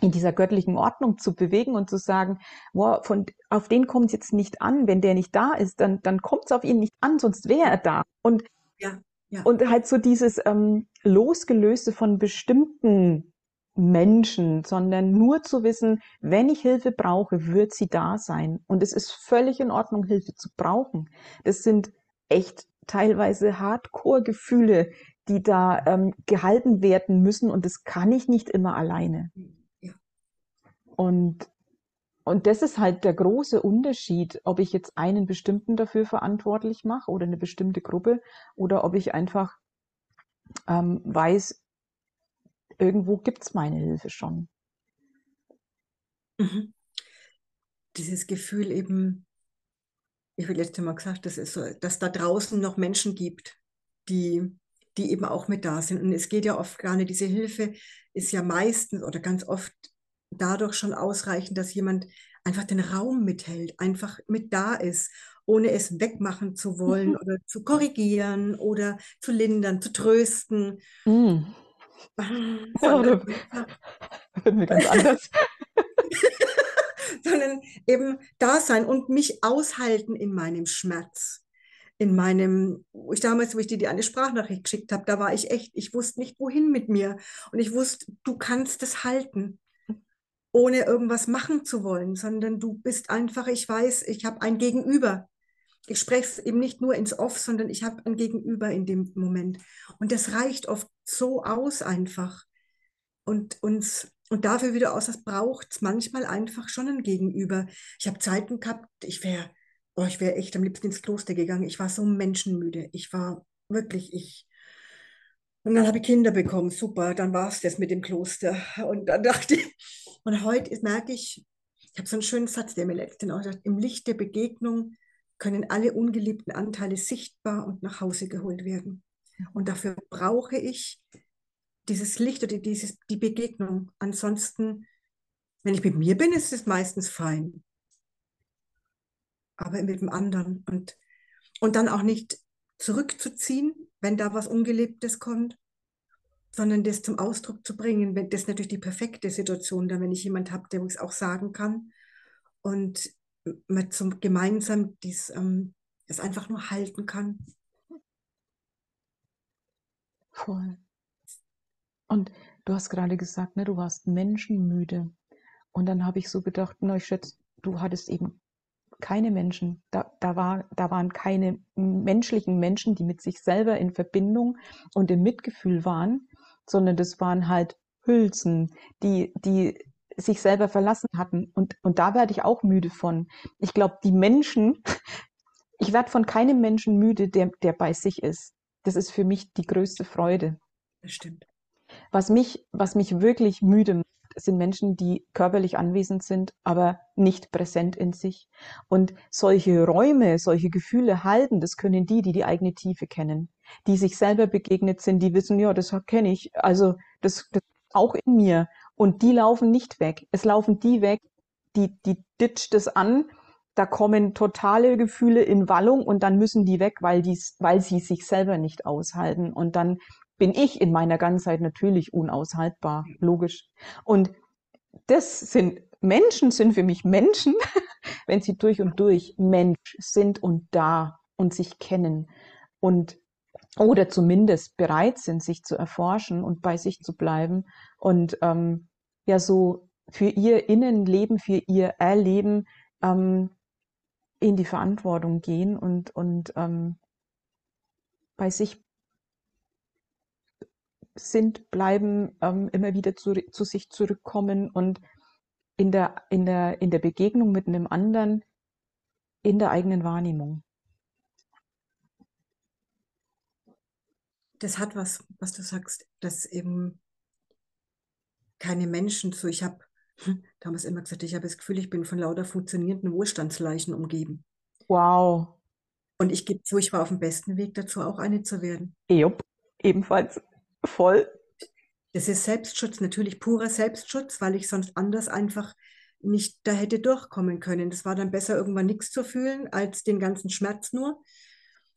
in dieser göttlichen Ordnung zu bewegen und zu sagen, wow, von, auf den kommt es jetzt nicht an. Wenn der nicht da ist, dann, dann kommt es auf ihn nicht an, sonst wäre er da. Und, ja, ja. und halt so dieses ähm, Losgelöste von bestimmten Menschen, sondern nur zu wissen, wenn ich Hilfe brauche, wird sie da sein. Und es ist völlig in Ordnung, Hilfe zu brauchen. Das sind echt teilweise Hardcore-Gefühle, die da ähm, gehalten werden müssen und das kann ich nicht immer alleine. Ja. Und, und das ist halt der große Unterschied, ob ich jetzt einen bestimmten dafür verantwortlich mache oder eine bestimmte Gruppe oder ob ich einfach ähm, weiß, irgendwo gibt es meine Hilfe schon. Mhm. Dieses Gefühl eben, ich will jetzt mal gesagt, das ist so, dass da draußen noch Menschen gibt, die, die eben auch mit da sind. Und es geht ja oft gar nicht, diese Hilfe ist ja meistens oder ganz oft dadurch schon ausreichend, dass jemand einfach den Raum mithält, einfach mit da ist, ohne es wegmachen zu wollen mhm. oder zu korrigieren oder zu lindern, zu trösten. Mhm. Sondern, würden wir ganz anders. sondern eben da sein und mich aushalten in meinem Schmerz. In meinem, wo ich damals, wo ich dir die eine Sprachnachricht geschickt habe, da war ich echt, ich wusste nicht, wohin mit mir. Und ich wusste, du kannst es halten, ohne irgendwas machen zu wollen, sondern du bist einfach, ich weiß, ich habe ein Gegenüber ich spreche es eben nicht nur ins Off, sondern ich habe ein Gegenüber in dem Moment. Und das reicht oft so aus einfach. Und uns und dafür wieder aus, das braucht es manchmal einfach schon ein Gegenüber. Ich habe Zeiten gehabt, ich wäre, oh, ich wäre echt am liebsten ins Kloster gegangen. Ich war so menschenmüde. Ich war wirklich, ich. Und dann habe ich Kinder bekommen, super, dann war es das mit dem Kloster. Und dann dachte ich, und heute merke ich, ich habe so einen schönen Satz, der mir letztens auch gesagt, im Licht der Begegnung können alle ungeliebten Anteile sichtbar und nach Hause geholt werden. Und dafür brauche ich dieses Licht oder dieses, die Begegnung. Ansonsten, wenn ich mit mir bin, ist es meistens fein. Aber mit dem anderen. Und, und dann auch nicht zurückzuziehen, wenn da was Ungelebtes kommt, sondern das zum Ausdruck zu bringen. Das ist natürlich die perfekte Situation, dann wenn ich jemand habe, der es auch sagen kann. Und man zum, gemeinsam dies, ähm, das einfach nur halten kann. Voll. Und du hast gerade gesagt, ne, du warst menschenmüde. Und dann habe ich so gedacht, na, ich schätze, du hattest eben keine Menschen. Da, da, war, da waren keine menschlichen Menschen, die mit sich selber in Verbindung und im Mitgefühl waren, sondern das waren halt Hülsen, die, die sich selber verlassen hatten. Und, und da werde ich auch müde von. Ich glaube, die Menschen, ich werde von keinem Menschen müde, der, der bei sich ist. Das ist für mich die größte Freude. Das stimmt. Was mich, was mich wirklich müde macht, sind Menschen, die körperlich anwesend sind, aber nicht präsent in sich. Und solche Räume, solche Gefühle halten, das können die, die die eigene Tiefe kennen, die sich selber begegnet sind, die wissen, ja, das kenne ich, also das, das auch in mir. Und die laufen nicht weg. Es laufen die weg, die, die ditcht es an. Da kommen totale Gefühle in Wallung und dann müssen die weg, weil, die's, weil sie sich selber nicht aushalten. Und dann bin ich in meiner Ganzheit natürlich unaushaltbar, logisch. Und das sind Menschen sind für mich Menschen, wenn sie durch und durch Mensch sind und da und sich kennen und oder zumindest bereit sind, sich zu erforschen und bei sich zu bleiben und ähm, ja so für ihr Innenleben, für ihr Erleben ähm, in die Verantwortung gehen und, und ähm, bei sich sind, bleiben, ähm, immer wieder zu, zu sich zurückkommen und in der, in, der, in der Begegnung mit einem anderen, in der eigenen Wahrnehmung. Das hat was, was du sagst, dass eben keine Menschen so, ich habe damals immer gesagt, ich habe das Gefühl, ich bin von lauter funktionierenden Wohlstandsleichen umgeben. Wow. Und ich gebe zu, ich war auf dem besten Weg dazu, auch eine zu werden. Jupp, ebenfalls voll. Das ist Selbstschutz, natürlich purer Selbstschutz, weil ich sonst anders einfach nicht da hätte durchkommen können. Das war dann besser, irgendwann nichts zu fühlen, als den ganzen Schmerz nur.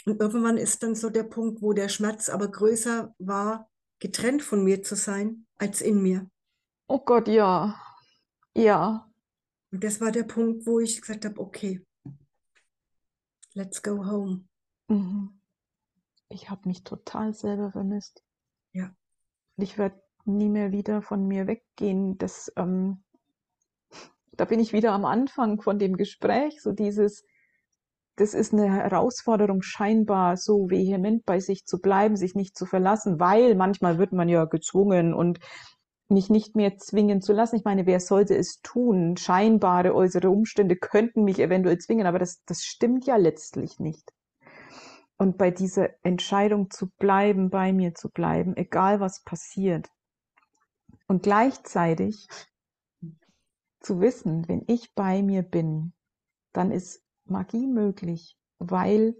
Und irgendwann ist dann so der Punkt, wo der Schmerz aber größer war, getrennt von mir zu sein, als in mir. Oh Gott, ja. Ja. Und das war der Punkt, wo ich gesagt habe, okay, let's go home. Mhm. Ich habe mich total selber vermisst. Ja. Ich werde nie mehr wieder von mir weggehen. Das, ähm, da bin ich wieder am Anfang von dem Gespräch, so dieses, das ist eine Herausforderung, scheinbar so vehement bei sich zu bleiben, sich nicht zu verlassen, weil manchmal wird man ja gezwungen und mich nicht mehr zwingen zu lassen. Ich meine, wer sollte es tun? Scheinbare äußere Umstände könnten mich eventuell zwingen, aber das, das stimmt ja letztlich nicht. Und bei dieser Entscheidung zu bleiben, bei mir zu bleiben, egal was passiert. Und gleichzeitig zu wissen, wenn ich bei mir bin, dann ist Magie möglich, weil,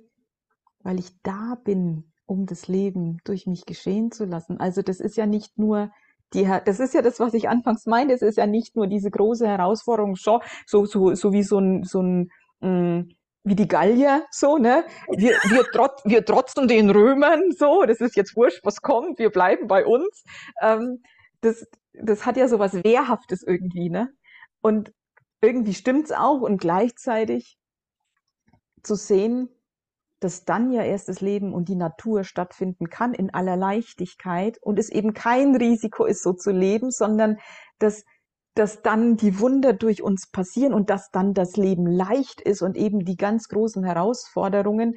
weil ich da bin, um das Leben durch mich geschehen zu lassen. Also das ist ja nicht nur die, das ist ja das, was ich anfangs meinte. Es ist ja nicht nur diese große Herausforderung, so, so, so, wie so ein, so ein, mm, wie die Gallier, so, ne? Wir, wir, trot, wir trotzen den Römern, so, das ist jetzt wurscht, was kommt, wir bleiben bei uns. Ähm, das, das hat ja so was Wehrhaftes irgendwie, ne? Und irgendwie stimmt's auch und gleichzeitig zu sehen, dass dann ja erst das Leben und die Natur stattfinden kann in aller Leichtigkeit und es eben kein Risiko ist, so zu leben, sondern dass, dass dann die Wunder durch uns passieren und dass dann das Leben leicht ist und eben die ganz großen Herausforderungen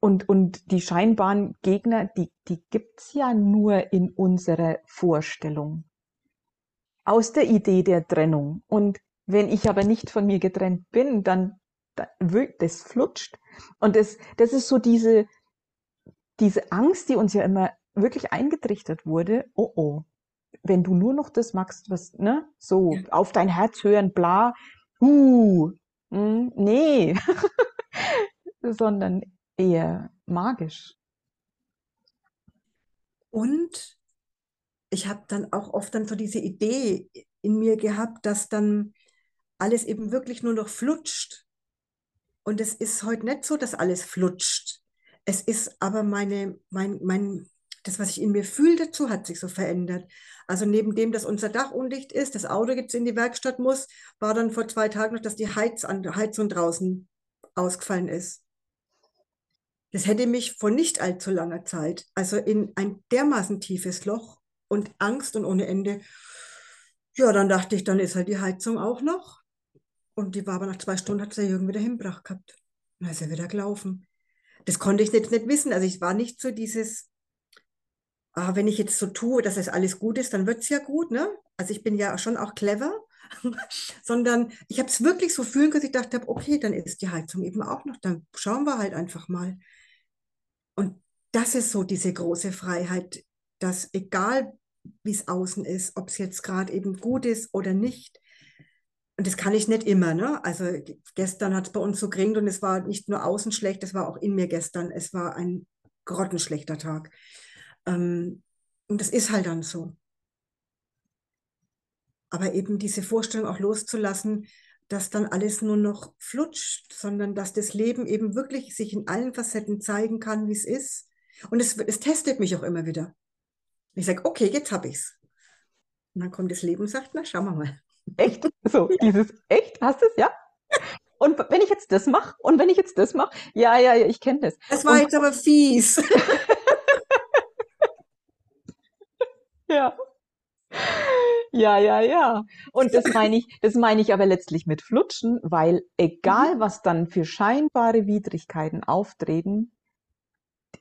und, und die scheinbaren Gegner, die, die gibt's ja nur in unserer Vorstellung. Aus der Idee der Trennung. Und wenn ich aber nicht von mir getrennt bin, dann das flutscht. Und das, das ist so diese, diese Angst, die uns ja immer wirklich eingetrichtert wurde. Oh oh, wenn du nur noch das magst, was, ne, so auf dein Herz hören, bla, uh, mh, hm, nee, sondern eher magisch. Und ich habe dann auch oft dann so diese Idee in mir gehabt, dass dann alles eben wirklich nur noch flutscht und es ist heute nicht so, dass alles flutscht. Es ist aber meine, mein, mein, das, was ich in mir fühle dazu, hat sich so verändert. Also neben dem, dass unser Dach undicht ist, das Auto jetzt in die Werkstatt muss, war dann vor zwei Tagen noch, dass die Heiz Heizung draußen ausgefallen ist. Das hätte mich vor nicht allzu langer Zeit, also in ein dermaßen tiefes Loch und Angst und ohne Ende, ja, dann dachte ich, dann ist halt die Heizung auch noch. Und die war aber nach zwei Stunden, hat der Jürgen wieder hingebracht gehabt. Und dann ist er wieder gelaufen. Das konnte ich jetzt nicht wissen. Also ich war nicht so dieses, ah, wenn ich jetzt so tue, dass es alles gut ist, dann wird es ja gut. Ne? Also ich bin ja schon auch clever. Sondern ich habe es wirklich so fühlen können, dass ich dachte, okay, dann ist die Heizung eben auch noch. Dann schauen wir halt einfach mal. Und das ist so diese große Freiheit, dass egal wie es außen ist, ob es jetzt gerade eben gut ist oder nicht, und das kann ich nicht immer, ne? Also gestern hat es bei uns so geregnet und es war nicht nur außen schlecht, es war auch in mir gestern. Es war ein grottenschlechter Tag. Ähm, und das ist halt dann so. Aber eben diese Vorstellung auch loszulassen, dass dann alles nur noch flutscht, sondern dass das Leben eben wirklich sich in allen Facetten zeigen kann, wie es ist. Und es, es testet mich auch immer wieder. ich sage, okay, jetzt habe ich es. Und dann kommt das Leben und sagt, na, schauen wir mal. Echt? So, dieses echt? Hast du es? Ja? Und wenn ich jetzt das mache und wenn ich jetzt das mache, ja, ja, ja, ich kenne das. Das war und, jetzt aber fies. ja. Ja, ja, ja. Und das meine ich, das meine ich aber letztlich mit Flutschen, weil egal Mhm. was dann für scheinbare Widrigkeiten auftreten,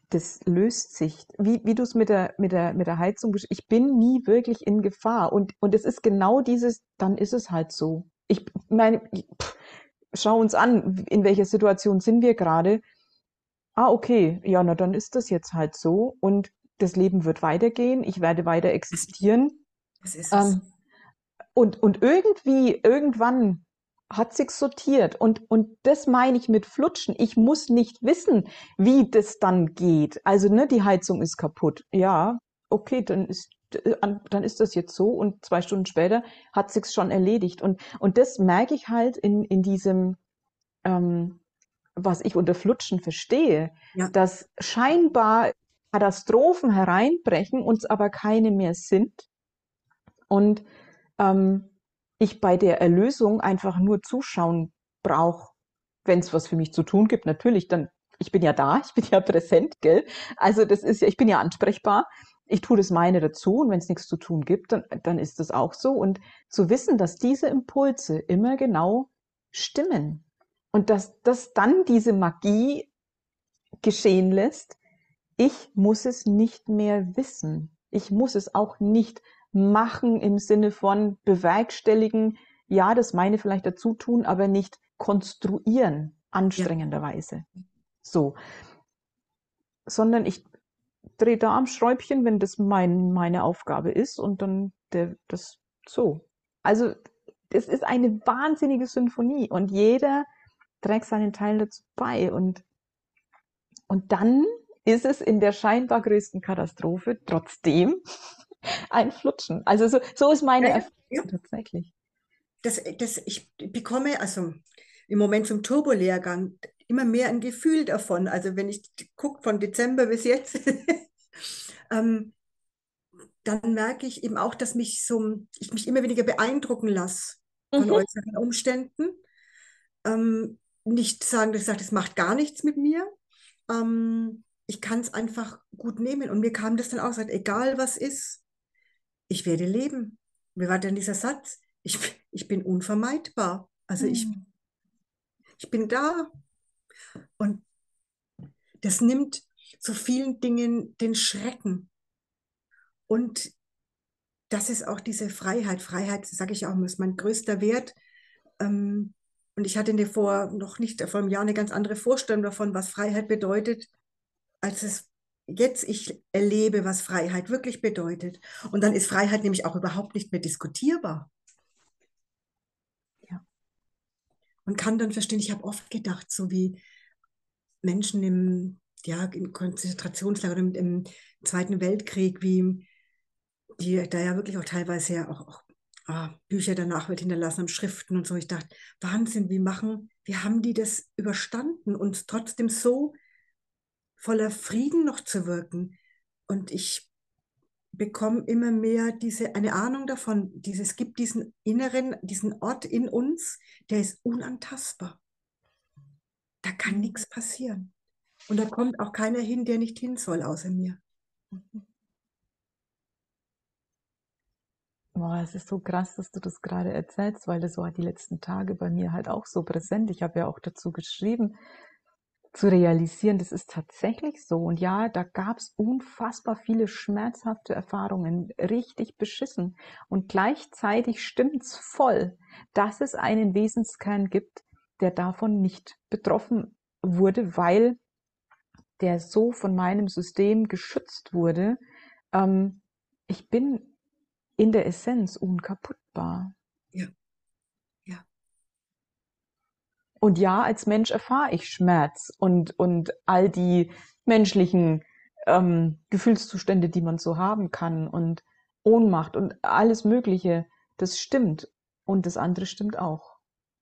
das löst sich. Wie, wie du es mit der, mit der, mit der Heizung, besch- ich bin nie wirklich in Gefahr. Und, und es ist genau dieses, dann ist es halt so. Ich meine, pff, schau uns an, in welcher Situation sind wir gerade. Ah, okay, ja, na dann ist das jetzt halt so. Und das Leben wird weitergehen. Ich werde weiter existieren. Das ist es. Ähm, und, und irgendwie, irgendwann hat sich's sortiert. Und, und das meine ich mit Flutschen. Ich muss nicht wissen, wie das dann geht. Also, ne, die Heizung ist kaputt. Ja, okay, dann ist, an- dann ist das jetzt so. Und zwei Stunden später hat sich's schon erledigt. Und, und das merke ich halt in, in diesem, ähm, was ich unter Flutschen verstehe, Ja. dass scheinbar Katastrophen hereinbrechen, uns aber keine mehr sind. Und ähm, ich bei der Erlösung einfach nur zuschauen brauche, wenn es was für mich zu tun gibt. Natürlich, dann, ich bin ja da, ich bin ja präsent, gell? Also das ist ja, ich bin ja ansprechbar. Ich tue das meine dazu und wenn es nichts zu tun gibt, dann, dann ist das auch so. Und zu wissen, dass diese Impulse immer genau stimmen und dass das dann diese Magie geschehen lässt, ich muss es nicht mehr wissen. Ich muss es auch nicht machen im Sinne von bewerkstelligen. Ja, das meine vielleicht dazu tun, aber nicht konstruieren, anstrengenderweise. So. Sondern ich drehe da am Schräubchen, wenn das mein, meine Aufgabe ist und dann der, das so. Also, es ist eine wahnsinnige Symphonie und jeder trägt seinen Teil dazu bei und, und dann ist es in der scheinbar größten Katastrophe trotzdem ein Flutschen. Also so, so ist meine ja, Erfahrung ja. tatsächlich. Das, das, ich bekomme also im Moment zum Turbolehrgang immer mehr ein Gefühl davon. Also wenn ich gucke von Dezember bis jetzt, ähm, dann merke ich eben auch, dass mich so, ich mich immer weniger beeindrucken lasse von Mhm. äußeren Umständen. Ähm, nicht sagen, dass ich sage, das macht gar nichts mit mir. Ähm, ich kann es einfach gut nehmen. Und mir kam das dann auch, gesagt, egal was ist, ich werde leben. Wie war denn dieser Satz? Ich, ich bin unvermeidbar. Also ich, Hm. ich bin da. Und das nimmt so vielen Dingen den Schrecken. Und das ist auch diese Freiheit. Freiheit, sage ich auch, ist mein größter Wert. Ähm, und ich hatte vor noch nicht vor einem Jahr eine ganz andere Vorstellung davon, was Freiheit bedeutet, als es jetzt ich erlebe, was Freiheit wirklich bedeutet. Und dann ist Freiheit nämlich auch überhaupt nicht mehr diskutierbar. Ja. Man kann dann verstehen, ich habe oft gedacht, so wie Menschen im, ja, im Konzentrationslager oder im, Zweiten Weltkrieg, wie die da ja wirklich auch teilweise ja auch, auch ah, Bücher danach wird hinterlassen haben, Schriften und so. Ich dachte, Wahnsinn, wie machen, wie haben die das überstanden und trotzdem so voller Frieden noch zu wirken? Und ich bekomme immer mehr diese, eine Ahnung davon, dieses, es gibt diesen inneren, diesen Ort in uns, der ist unantastbar. Da kann Mhm. nichts passieren. Und da kommt auch keiner hin, der nicht hin soll, außer mir. Boah, es ist so krass, dass du das gerade erzählst, weil das war die letzten Tage bei mir halt auch so präsent. Ich habe ja auch dazu geschrieben, zu realisieren, das ist tatsächlich so. Und ja, da gab es unfassbar viele schmerzhafte Erfahrungen, richtig beschissen. Und gleichzeitig stimmt's voll, dass es einen Wesenskern gibt, der davon nicht betroffen wurde, weil der so von meinem System geschützt wurde. Ähm, ich bin in der Essenz unkaputtbar. Ja. Und ja, als Mensch erfahre ich Schmerz und, und all die menschlichen ähm, Gefühlszustände, die man so haben kann und Ohnmacht und alles Mögliche. Das stimmt. Und das andere stimmt auch.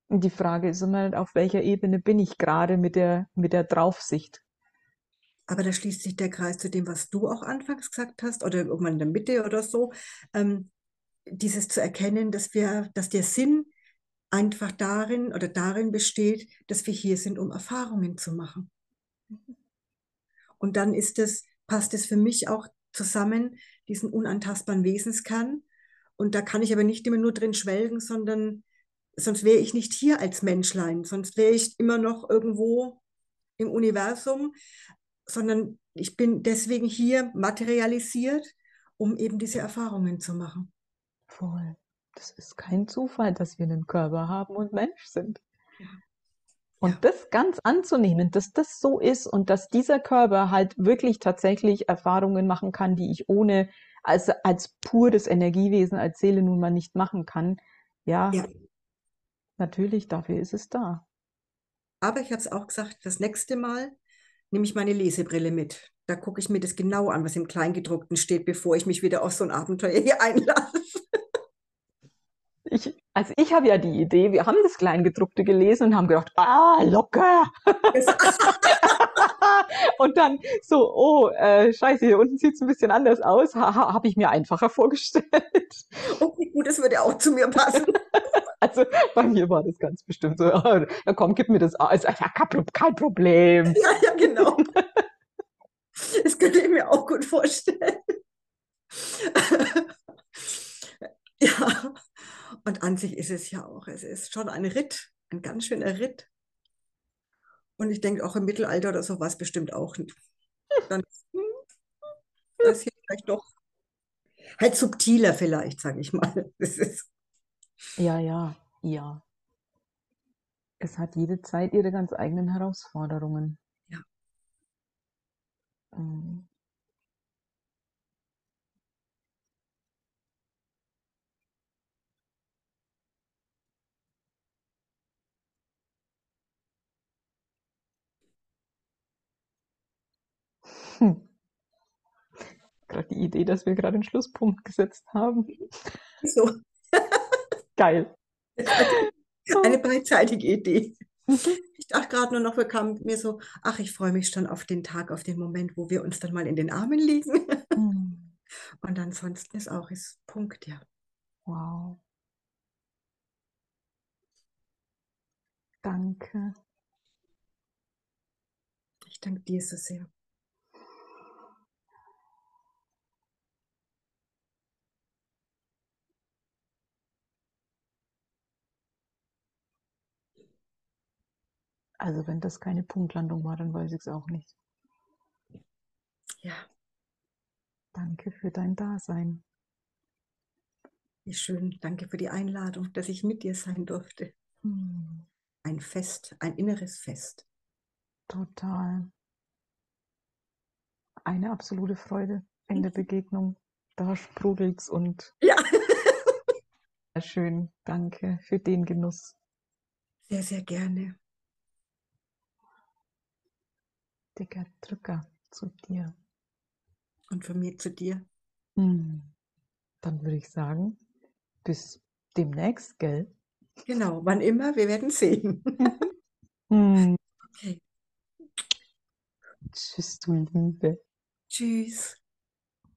Und die Frage ist immer, auf welcher Ebene bin ich gerade mit der, mit der Draufsicht? Aber da schließt sich der Kreis zu dem, was du auch anfangs gesagt hast, oder irgendwann in der Mitte oder so. Ähm, dieses zu erkennen, dass wir, dass der Sinn einfach darin oder darin besteht, dass wir hier sind, um Erfahrungen zu machen. Und dann ist es, passt es für mich auch zusammen, diesen unantastbaren Wesenskern. Und da kann ich aber nicht immer nur drin schwelgen, sondern sonst wäre ich nicht hier als Menschlein, sonst wäre ich immer noch irgendwo im Universum, sondern ich bin deswegen hier materialisiert, um eben diese Erfahrungen zu machen. Voll. Das ist kein Zufall, dass wir einen Körper haben und Mensch sind. Ja. Und das ganz anzunehmen, dass das so ist und dass dieser Körper halt wirklich tatsächlich Erfahrungen machen kann, die ich ohne, als, als pures Energiewesen, als Seele nun mal nicht machen kann. Ja, Ja. natürlich, dafür ist es da. Aber ich habe es auch gesagt, das nächste Mal nehme ich meine Lesebrille mit. Da gucke ich mir das genau an, was im Kleingedruckten steht, bevor ich mich wieder auf so ein Abenteuer hier einlasse. Ich, also ich habe ja die Idee, wir haben das Kleingedruckte gelesen und haben gedacht, ah, locker. und dann so, oh, äh, scheiße, hier unten sieht es ein bisschen anders aus. Haha, habe ich mir einfacher vorgestellt. Okay, gut, das würde auch zu mir passen. Also bei mir war das ganz bestimmt so, ja, komm, gib mir das aus. Ja, kein, kein Problem. Ja, ja, genau. Das könnte ich mir auch gut vorstellen. Ja, und an sich ist es ja auch, es ist schon ein Ritt, ein ganz schöner Ritt. Und ich denke, auch im Mittelalter oder so war es bestimmt auch nicht. Dann hm, das hier vielleicht doch halt subtiler vielleicht, sage ich mal. Das ist, Ja, ja, ja. Es hat jede Zeit ihre ganz eigenen Herausforderungen. Ja. Mm. Hm. Gerade die Idee, dass wir gerade einen Schlusspunkt gesetzt haben. so Geil. eine beidseitige Idee. Mhm. Ich dachte gerade nur noch, wir kamen mir so, ach, ich freue mich schon auf den Tag, auf den Moment, wo wir uns dann mal in den Armen liegen. Mm. Und ansonsten ist auch ist Punkt, ja. Wow. Danke. Ich danke dir so sehr. Also wenn das keine Punktlandung war, dann weiß ich es auch nicht. Ja, Danke für dein Dasein. wie schön. Danke für die Einladung, dass ich mit dir sein durfte. Mm. Ein Fest, ein inneres Fest. Total. Eine absolute Freude in der Begegnung. Da sprudelt's und Ja, schön. Danke für den Genuss. sehr, sehr gerne. Dicker Drücker zu dir. Und von mir zu dir. Mm. Dann würde ich sagen, bis demnächst, gell? Genau, wann immer, wir werden sehen. Mm. Okay, Tschüss, du Liebe. tschüss.